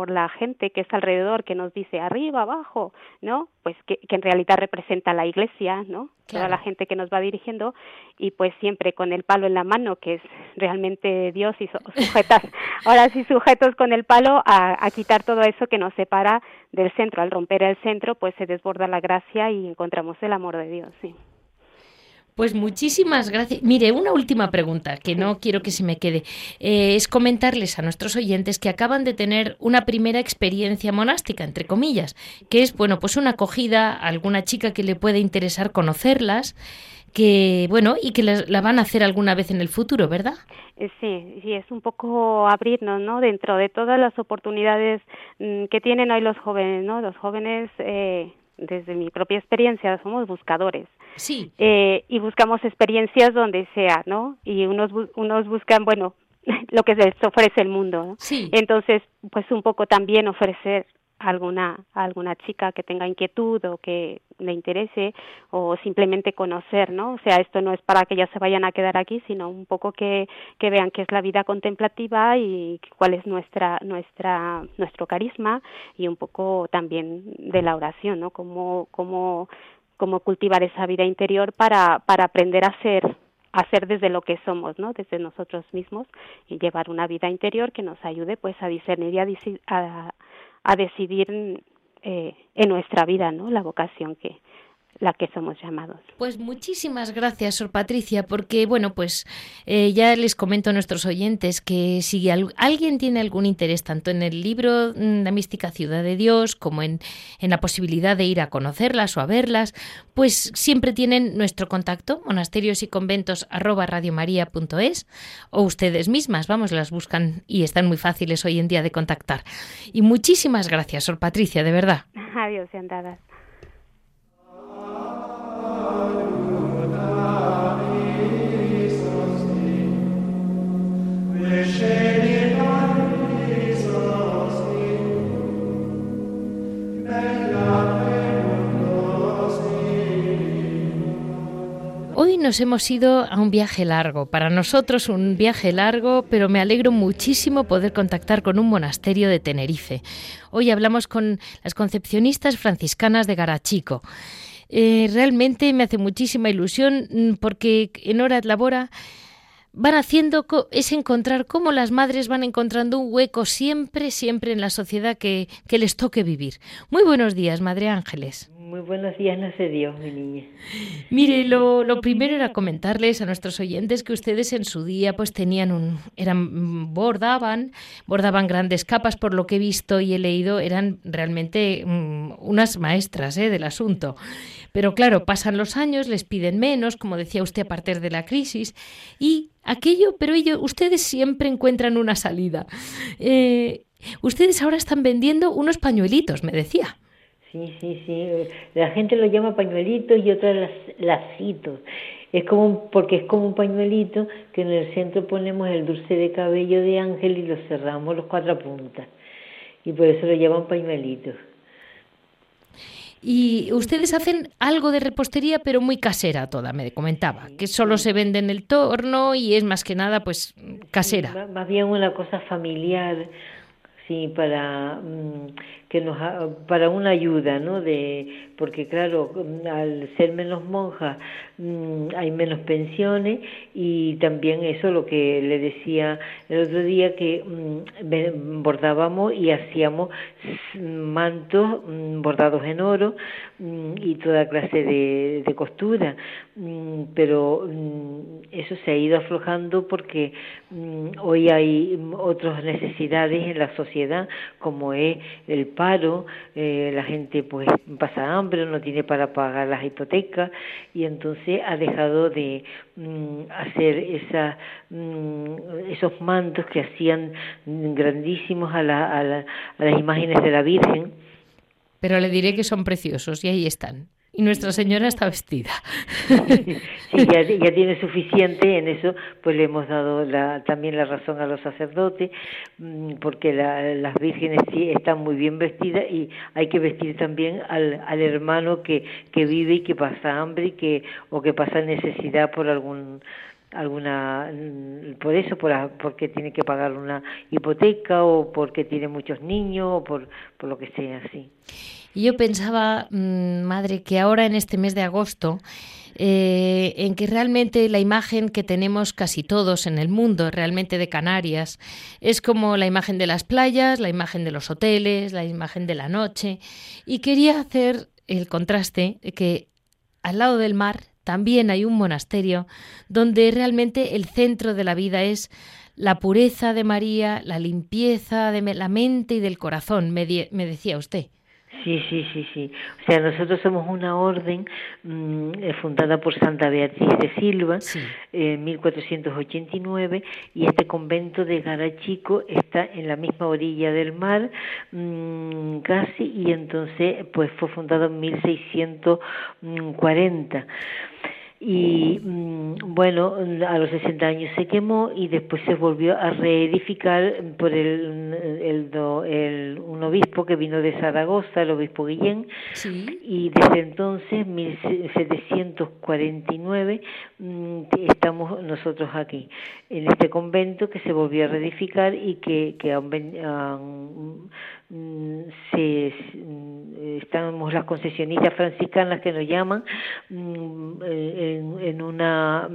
por la gente que está alrededor, que nos dice arriba, abajo, ¿no? Pues que, que en realidad representa la iglesia, ¿no? Toda la gente que nos va dirigiendo y pues siempre con el palo en la mano, que es realmente Dios y sujetas, ahora sí sujetos con el palo a, a quitar todo eso que nos separa del centro. Al romper el centro, pues se desborda la gracia y encontramos el amor de Dios, sí. Pues muchísimas gracias. Mire, una última pregunta que no quiero que se me quede. Eh, es comentarles a nuestros oyentes que acaban de tener una primera experiencia monástica, entre comillas, que es, bueno, pues una acogida a alguna chica que le puede interesar conocerlas que bueno y que la, van a hacer alguna vez en el futuro, ¿verdad? Eh, sí, sí, es un poco abrirnos, ¿no? Dentro de todas las oportunidades mm, que tienen hoy los jóvenes, ¿no? Los jóvenes eh, desde mi propia experiencia, somos buscadores. Sí. Eh, y buscamos experiencias donde sea, ¿no? Y unos, unos buscan, bueno, lo que les ofrece el mundo, ¿no? Sí. Entonces, pues un poco también ofrecer alguna alguna chica que tenga inquietud o que le interese o simplemente conocer, ¿no? O sea, esto no es para que ya se vayan a quedar aquí, sino un poco que, que vean qué es la vida contemplativa y cuál es nuestra nuestra nuestro carisma y un poco también de la oración, ¿no? Cómo cómo cómo cultivar esa vida interior para para aprender a ser a ser desde lo que somos, ¿no? Desde nosotros mismos y llevar una vida interior que nos ayude pues a discernir y a, a a decidir eh, en nuestra vida, ¿no? La vocación que, la que somos llamados. Pues muchísimas gracias, Sor Patricia, porque bueno, pues eh, ya les comento a nuestros oyentes que si alguien tiene algún interés tanto en el libro mm, La mística ciudad de Dios como en, en, la posibilidad de ir a conocerlas o a verlas, pues siempre tienen nuestro contacto, monasterios y conventos arroba radiomaria.es o ustedes mismas, vamos, las buscan y están muy fáciles hoy en día de contactar. Y muchísimas gracias, Sor Patricia, de verdad. Adiós, andadas. Hoy nos hemos ido a un viaje largo, para nosotros un viaje largo, pero me alegro muchísimo poder contactar con un monasterio de Tenerife. Hoy hablamos con las concepcionistas franciscanas de Garachico. Eh, realmente me hace muchísima ilusión mm, porque en Hora Labora van haciendo es encontrar cómo las madres van encontrando un hueco siempre, siempre en la sociedad que, que les toque vivir. Muy buenos días, Madre Ángeles. Muy buenos días, no sé Dios, mi niña. Mire, lo, lo, primero era comentarles a nuestros oyentes que ustedes en su día pues tenían un, eran, bordaban, bordaban grandes capas, por lo que he visto y he leído, eran realmente mm, unas maestras ¿eh? del asunto. Pero claro, pasan los años, les piden menos, como decía usted, a partir de la crisis, y aquello, pero ellos, ustedes siempre encuentran una salida. Eh, ustedes ahora están vendiendo unos pañuelitos, me decía. Sí, sí, sí. La gente lo llama pañuelito y otra las, lacitos. Es como porque es como un pañuelito que en el centro ponemos el dulce de cabello de ángel y lo cerramos los cuatro puntas. Y por eso lo llaman pañuelitos. Y ustedes hacen algo de repostería, pero muy casera toda, me comentaba, que solo se vende en el torno y es más que nada, pues, casera. más bien una cosa familiar, sí, para mm, que nos para una ayuda, ¿no? De porque claro, al ser menos monjas mm, hay menos pensiones y también eso lo que le decía el otro día que mm, bordábamos y hacíamos mantos mm, bordados en oro y toda clase de, de costura, pero eso se ha ido aflojando porque hoy hay otras necesidades en la sociedad como es el paro, eh, la gente pues pasa hambre, no tiene para pagar las hipotecas y entonces ha dejado de mm, hacer esa, mm, esos mantos que hacían grandísimos a, la, a, la, a las imágenes de la Virgen. Pero le diré que son preciosos y ahí están y Nuestra Señora está vestida. Sí, ya, tiene suficiente en eso, pues le hemos dado la, también la razón a los sacerdotes, mm, porque las vírgenes sí están muy bien vestidas y hay que vestir también al, al hermano que, que vive y que pasa hambre y que, o que pasa necesidad por algún alguna mm, por eso por, porque tiene que pagar una hipoteca o porque tiene muchos niños o por, por lo que sea sí y yo pensaba, mm, madre, que ahora en este mes de agosto, eh, en que realmente la imagen que tenemos casi todos en el mundo, realmente de Canarias, es como la imagen de las playas, la imagen de los hoteles, la imagen de la noche. Y quería hacer el contraste que al lado del mar también hay un monasterio donde realmente el centro de la vida es la pureza de María, la limpieza de la mente y del corazón, me decía usted. Sí, sí, sí, sí. O sea, nosotros somos una orden mm, eh, fundada por Santa Beatriz de Silva en 1489 y este convento de Garachico está en la misma orilla del mar mm, casi y entonces pues fue fundado en 1640 y mm, bueno, a los 60 años se quemó y después se volvió a reedificar por el, el, el, un obispo que vino de Zaragoza, el obispo Guillén, y desde entonces, 1749, mm, estamos nosotros aquí, en este convento que se volvió a reedificar y que, que han, Mm, se, mm, estamos las concesionistas franciscanas que nos llaman mm, en, en una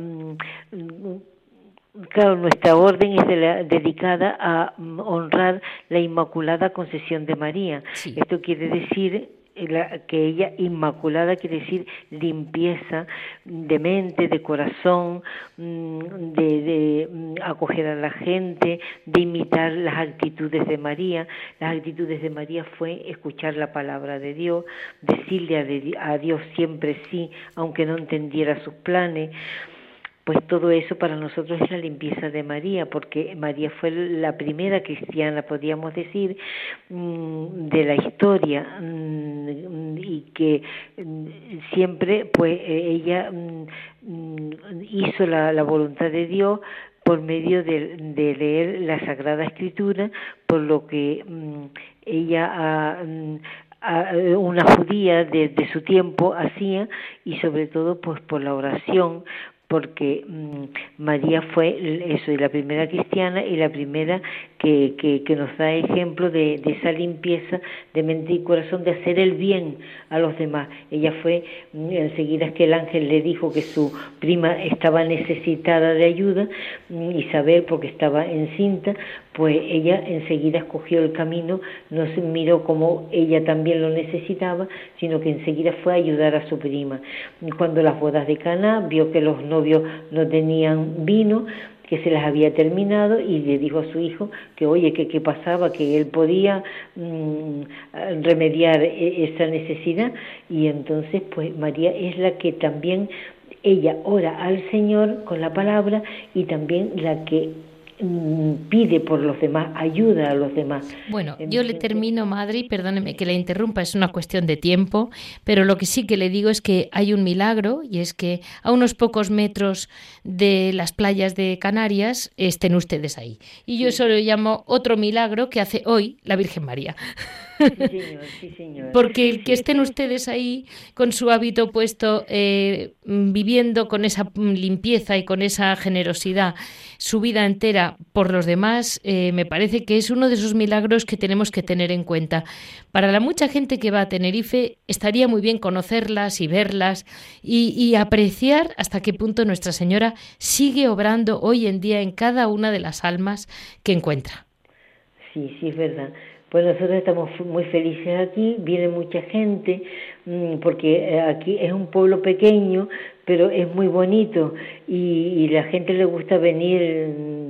Claro, nuestra orden es dedicada a honrar la Inmaculada Concesión de María. Esto quiere decir que ella inmaculada quiere decir limpieza de mente, de corazón, mm, de, de, mm, acoger a la gente, de imitar las actitudes de María. Las actitudes de María fue escuchar la palabra de Dios, decirle a, a Dios siempre sí, aunque no entendiera sus planes pues todo eso para nosotros es la limpieza de María, porque María fue la primera cristiana, podríamos decir, mm, de la historia mm, y que mm, siempre pues e, ella hizo la, voluntad de Dios por medio de, leer la Sagrada Escritura, por lo que ella ha, una judía de, de, su tiempo hacía y sobre todo pues por la oración porque mm, María fue eso, la primera cristiana y la primera que, que, nos da ejemplo de, de, esa limpieza de mente y corazón, de hacer el bien a los demás. Ella fue, mm, enseguida que el ángel le dijo que su prima estaba necesitada de ayuda, mm, Isabel, porque estaba encinta, pues ella enseguida escogió el camino, no se miró como ella también lo necesitaba, sino que enseguida fue a ayudar a su prima. Cuando las bodas de Cana vio que los novios no tenían vino, que se las había terminado y le dijo a su hijo que oye que qué pasaba que él podía mm, remediar e, esa necesidad y entonces pues María es la que también ella ora al Señor con la palabra y también la que pide por los demás, ayuda a los demás. Bueno, yo le termino, madre, y perdóneme que la interrumpa, es una cuestión de tiempo, pero lo que sí que le digo es que hay un milagro y es que a unos pocos metros de las playas de Canarias estén ustedes ahí. Y yo eso lo llamo otro milagro que hace hoy la Virgen María. Porque el que estén ustedes ahí con su hábito puesto, eh, viviendo con esa limpieza y con esa generosidad su vida entera por los demás, eh, me parece que es uno de esos milagros que tenemos que tener en cuenta. Para la mucha gente que va a Tenerife, estaría muy bien conocerlas y verlas y, y apreciar hasta qué punto Nuestra Señora sigue obrando hoy en día en cada una de las almas que encuentra. Sí, sí, es verdad. Pues nosotros estamos muy felices aquí, viene mucha gente, mm, porque eh, aquí es un pueblo pequeño, pero es muy bonito y, la gente le gusta venir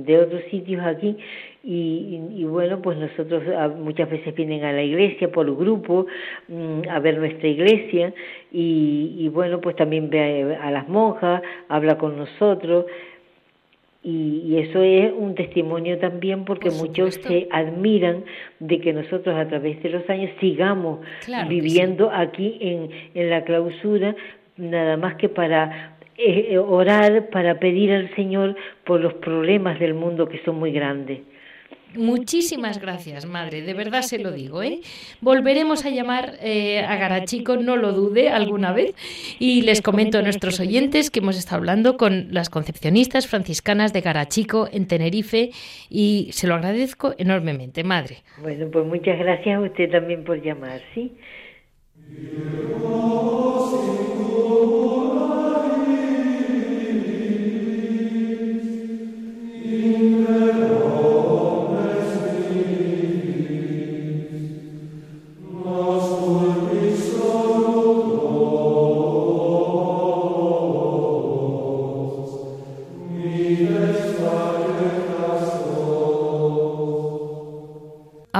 de otros sitios aquí y, bueno, pues nosotros ah, muchas veces vienen a la iglesia por grupo mm, a ver nuestra iglesia y, y bueno, pues también ve a las monjas, habla con nosotros y, eso es un testimonio también porque muchos se admiran de que nosotros a través de los años sigamos viviendo aquí en, en la clausura, nada más que para eh, orar, para pedir al Señor por los problemas del mundo que son muy grandes. Muchísimas gracias, madre, de verdad se lo digo. ¿eh? Volveremos a llamar eh, a Garachico, no lo dude, alguna vez. Y les comento a nuestros oyentes que hemos estado hablando con las concepcionistas franciscanas de Garachico en Tenerife y se lo agradezco enormemente, madre. Bueno, pues muchas gracias a usted también por llamar, ¿sí?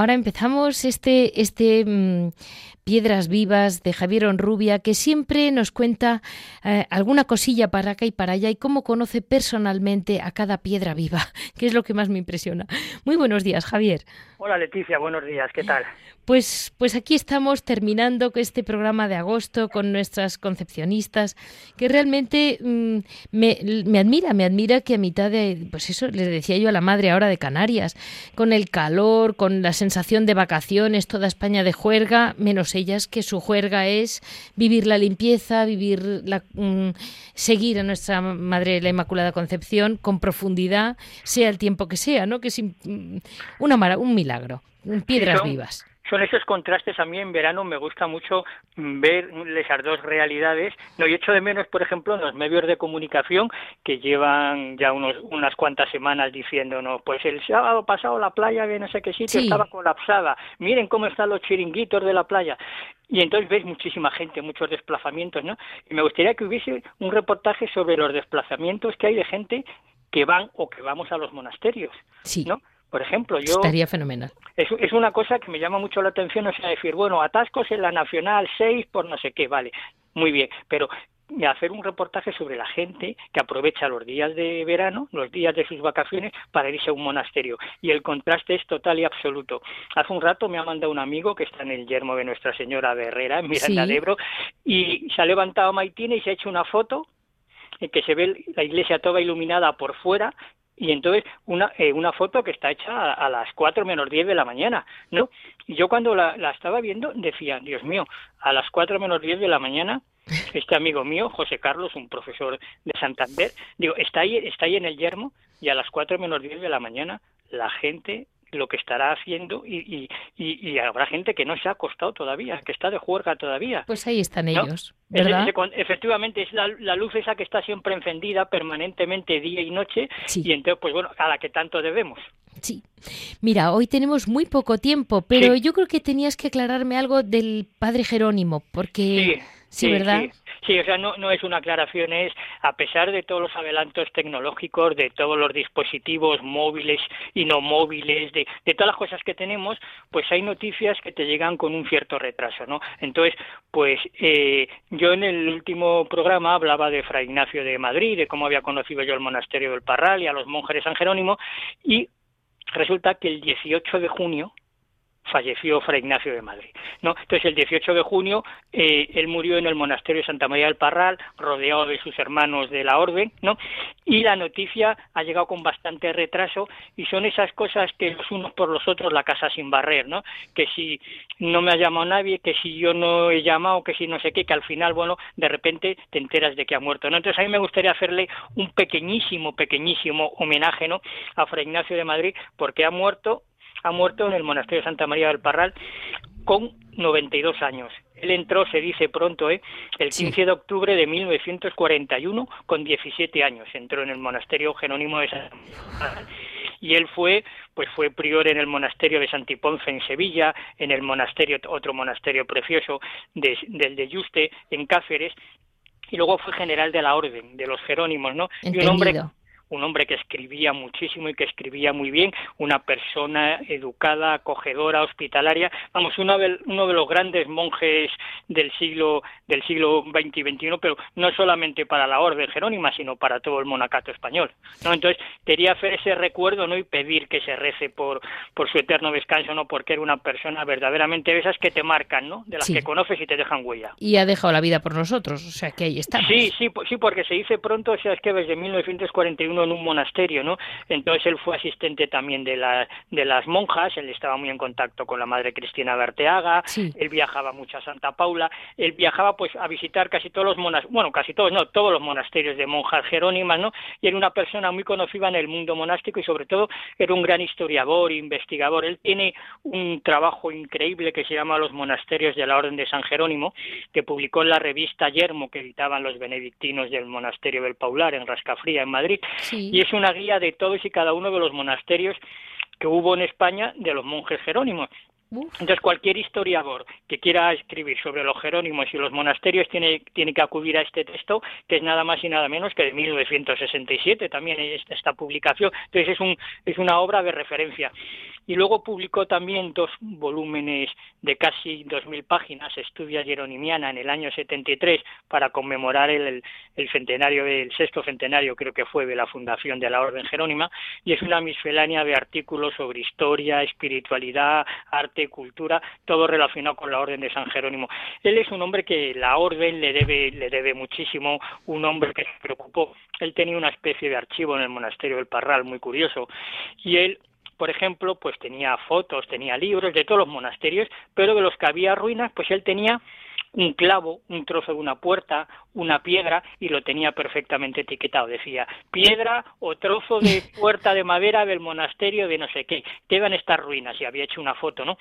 Ahora empezamos este, este mm, Piedras Vivas de Javier Onrubia, que siempre nos cuenta eh, alguna cosilla para acá y para allá y cómo conoce personalmente a cada piedra viva, que es lo que más me impresiona. Muy buenos días, Javier. Hola Leticia, buenos días, ¿qué tal? Pues, pues aquí estamos terminando este programa de agosto con nuestras concepcionistas, que realmente mm, me, me, admira, me admira que a mitad de, pues eso, les decía yo a la madre ahora de Canarias, con el calor, con la sensación de vacaciones, toda España de juerga, menos ellas, que su juerga es vivir la limpieza, vivir la, mm, seguir a nuestra Madre la Inmaculada Concepción con profundidad, sea el tiempo que sea, ¿no? Que es mm, una, un milagro, piedras vivas. son esos contrastes a mí en verano me gusta mucho ver esas dos realidades no y echo de menos por ejemplo los medios de comunicación que llevan ya unos unas cuantas semanas diciéndonos pues el sábado pasado la playa de no sé qué sitio estaba colapsada. Miren cómo están los chiringuitos de la playa y entonces ves muchísima gente, muchos desplazamientos, ¿no? Y me gustaría que hubiese un reportaje sobre los desplazamientos que hay de gente que van o que vamos a los monasterios, sí. ¿no? Por ejemplo, yo... Estaría fenomenal. Es, es una cosa que me llama mucho la atención, o sea, decir, bueno, atascos en la Nacional 6 por no sé qué, vale, muy bien, pero hacer un reportaje sobre la gente que aprovecha los días de verano, los días de sus vacaciones, para irse a un monasterio. Y el contraste es total y absoluto. Hace un rato me ha mandado un amigo que está en el yermo de Nuestra Señora de Herrera, en Miranda de Ebro, y se ha levantado Maitina y se ha hecho una foto en que se ve la iglesia toda iluminada por fuera y entonces una, eh, una foto que está hecha a, las 4 menos 10 de la mañana, ¿no? Y yo cuando la, la, estaba viendo decía, Dios mío, a las 4 menos 10 de la mañana, este amigo mío, José Carlos, un profesor de Santander, digo, está ahí, está ahí en el yermo y a las 4 menos 10 de la mañana la gente lo que estará haciendo y, y, y, habrá gente que no se ha acostado todavía, que está de juerga todavía. Pues ahí están ellos, ¿verdad? efectivamente, es la, luz esa que está siempre encendida permanentemente día y noche y entonces, pues bueno, a la que tanto debemos. Sí. Mira, hoy tenemos muy poco tiempo, pero yo creo que tenías que aclararme algo del padre Jerónimo, porque... Sí, ¿verdad? Sí, o sea, no, no es una aclaración, es a pesar de todos los adelantos tecnológicos, de todos los dispositivos móviles y no móviles, de, de todas las cosas que tenemos, pues hay noticias que te llegan con un cierto retraso, ¿no? Entonces, pues eh, yo en el último programa hablaba de Fray Ignacio de Madrid, de cómo había conocido yo el monasterio del Parral y a los monjes de San Jerónimo, y resulta que el 18 de junio falleció Fray Ignacio de Madrid. ¿no? Entonces, el 18 de junio, eh, él murió en el monasterio de Santa María del Parral, rodeado de sus hermanos de la orden, ¿no? y la noticia ha llegado con bastante retraso, y son esas cosas que los unos por los otros la casa sin barrer, ¿no? que si no me ha llamado nadie, que si yo no he llamado, que si no sé qué, que al final, bueno, de repente te enteras de que ha muerto. ¿no? Entonces, a mí me gustaría hacerle un pequeñísimo, pequeñísimo homenaje ¿no? a Fray Ignacio de Madrid, porque ha muerto ha muerto en el monasterio de Santa María del Parral con 92 años. Él entró, se dice pronto, ¿eh? el 15 de octubre de 1941 con 17 años. Entró en el monasterio Jerónimo de Santa María. Y él fue, pues fue prior en el monasterio de Santiponce en Sevilla, en el monasterio, otro monasterio precioso del de Yuste en Cáceres, y luego fue general de la orden de los Jerónimos, ¿no? Y un hombre un hombre que escribía muchísimo y que escribía muy bien, una persona educada, acogedora, hospitalaria, vamos, uno de, uno de los grandes monjes del siglo del siglo XX y XXI, pero no solamente para la orden jerónima, sino para todo el monacato español. ¿no? Entonces, quería hacer ese recuerdo ¿no? y pedir que se rece por, por su eterno descanso, ¿no? porque era una persona verdaderamente de esas que te marcan, ¿no? de las que conoces y te dejan huella. Y ha dejado la vida por nosotros, o sea que ahí está. Sí, sí, sí, porque se dice pronto, o sea, es que desde 1941 en un monasterio, ¿no? Entonces él fue asistente también de, la, de las monjas, él estaba muy en contacto con la madre Cristina Berteaga, él viajaba mucho a Santa Paula, él viajaba pues a visitar casi todos los monasterios, bueno, casi todos, no, todos los monasterios de monjas jerónimas, ¿no? Y era una persona muy conocida en el mundo monástico y sobre todo era un gran historiador, investigador. Él tiene un trabajo increíble que se llama Los monasterios de la Orden de San Jerónimo, que publicó en la revista Yermo que editaban los benedictinos del monasterio del Paular en Rascafría, en Madrid y es una guía de todos y cada uno de los monasterios que hubo en España de los monjes jerónimos. Entonces, cualquier historiador que quiera escribir sobre los jerónimos y los monasterios tiene, tiene que acudir a este texto, que es nada más y nada menos que de 1967, también esta publicación. Entonces, es, un, es una obra de referencia. Y luego publicó también dos volúmenes de casi 2.000 páginas, Estudia Jeronimiana, en el año 73 para conmemorar el, el centenario, el sexto centenario creo que fue de la fundación de la Orden Jerónima, y es una miscelánea de artículos sobre historia, espiritualidad, arte, cultura, todo relacionado con la Orden de San Jerónimo. Él es un hombre que la Orden le debe, le debe muchísimo, un hombre que se preocupó. Él tenía una especie de archivo en el monasterio del Parral, muy curioso, y él por ejemplo, pues tenía fotos, tenía libros de todos los monasterios, pero de los que había ruinas, pues él tenía un clavo, un trozo de una puerta, una piedra y lo tenía perfectamente etiquetado. Decía piedra o trozo de puerta de madera del monasterio de no sé qué. Quedan estas ruinas y había hecho una foto, ¿no?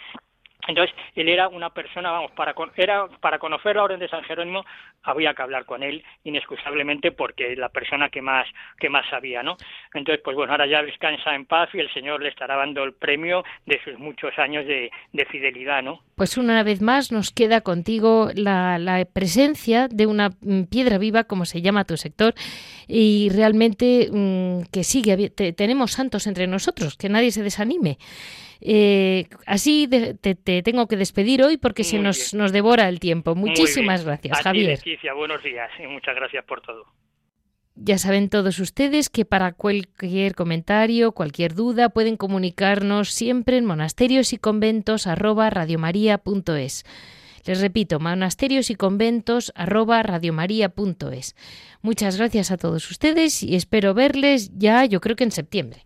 Entonces, él era una persona, vamos, para, era, para conocer la Orden de San Jerónimo había que hablar con él inexcusablemente porque es la persona que más, que más sabía, ¿no? Entonces, pues bueno, ahora ya descansa en paz y el Señor le estará dando el premio de sus muchos años de, fidelidad, ¿no? Pues una vez más nos queda contigo la, presencia de una mm, piedra viva, como se llama tu sector, y realmente mm, que sigue, tenemos santos entre nosotros, que nadie se desanime. Eh, así te, tengo que despedir hoy porque se nos, nos devora el tiempo. Muchísimas gracias, Javier. buenos días y muchas gracias por todo. Ya saben todos ustedes que para cualquier comentario, cualquier duda, pueden comunicarnos siempre en monasterios y conventos Les repito, monasterios y conventos arroba radiomaria.es. Muchas gracias a todos ustedes y espero verles ya, yo creo que en septiembre.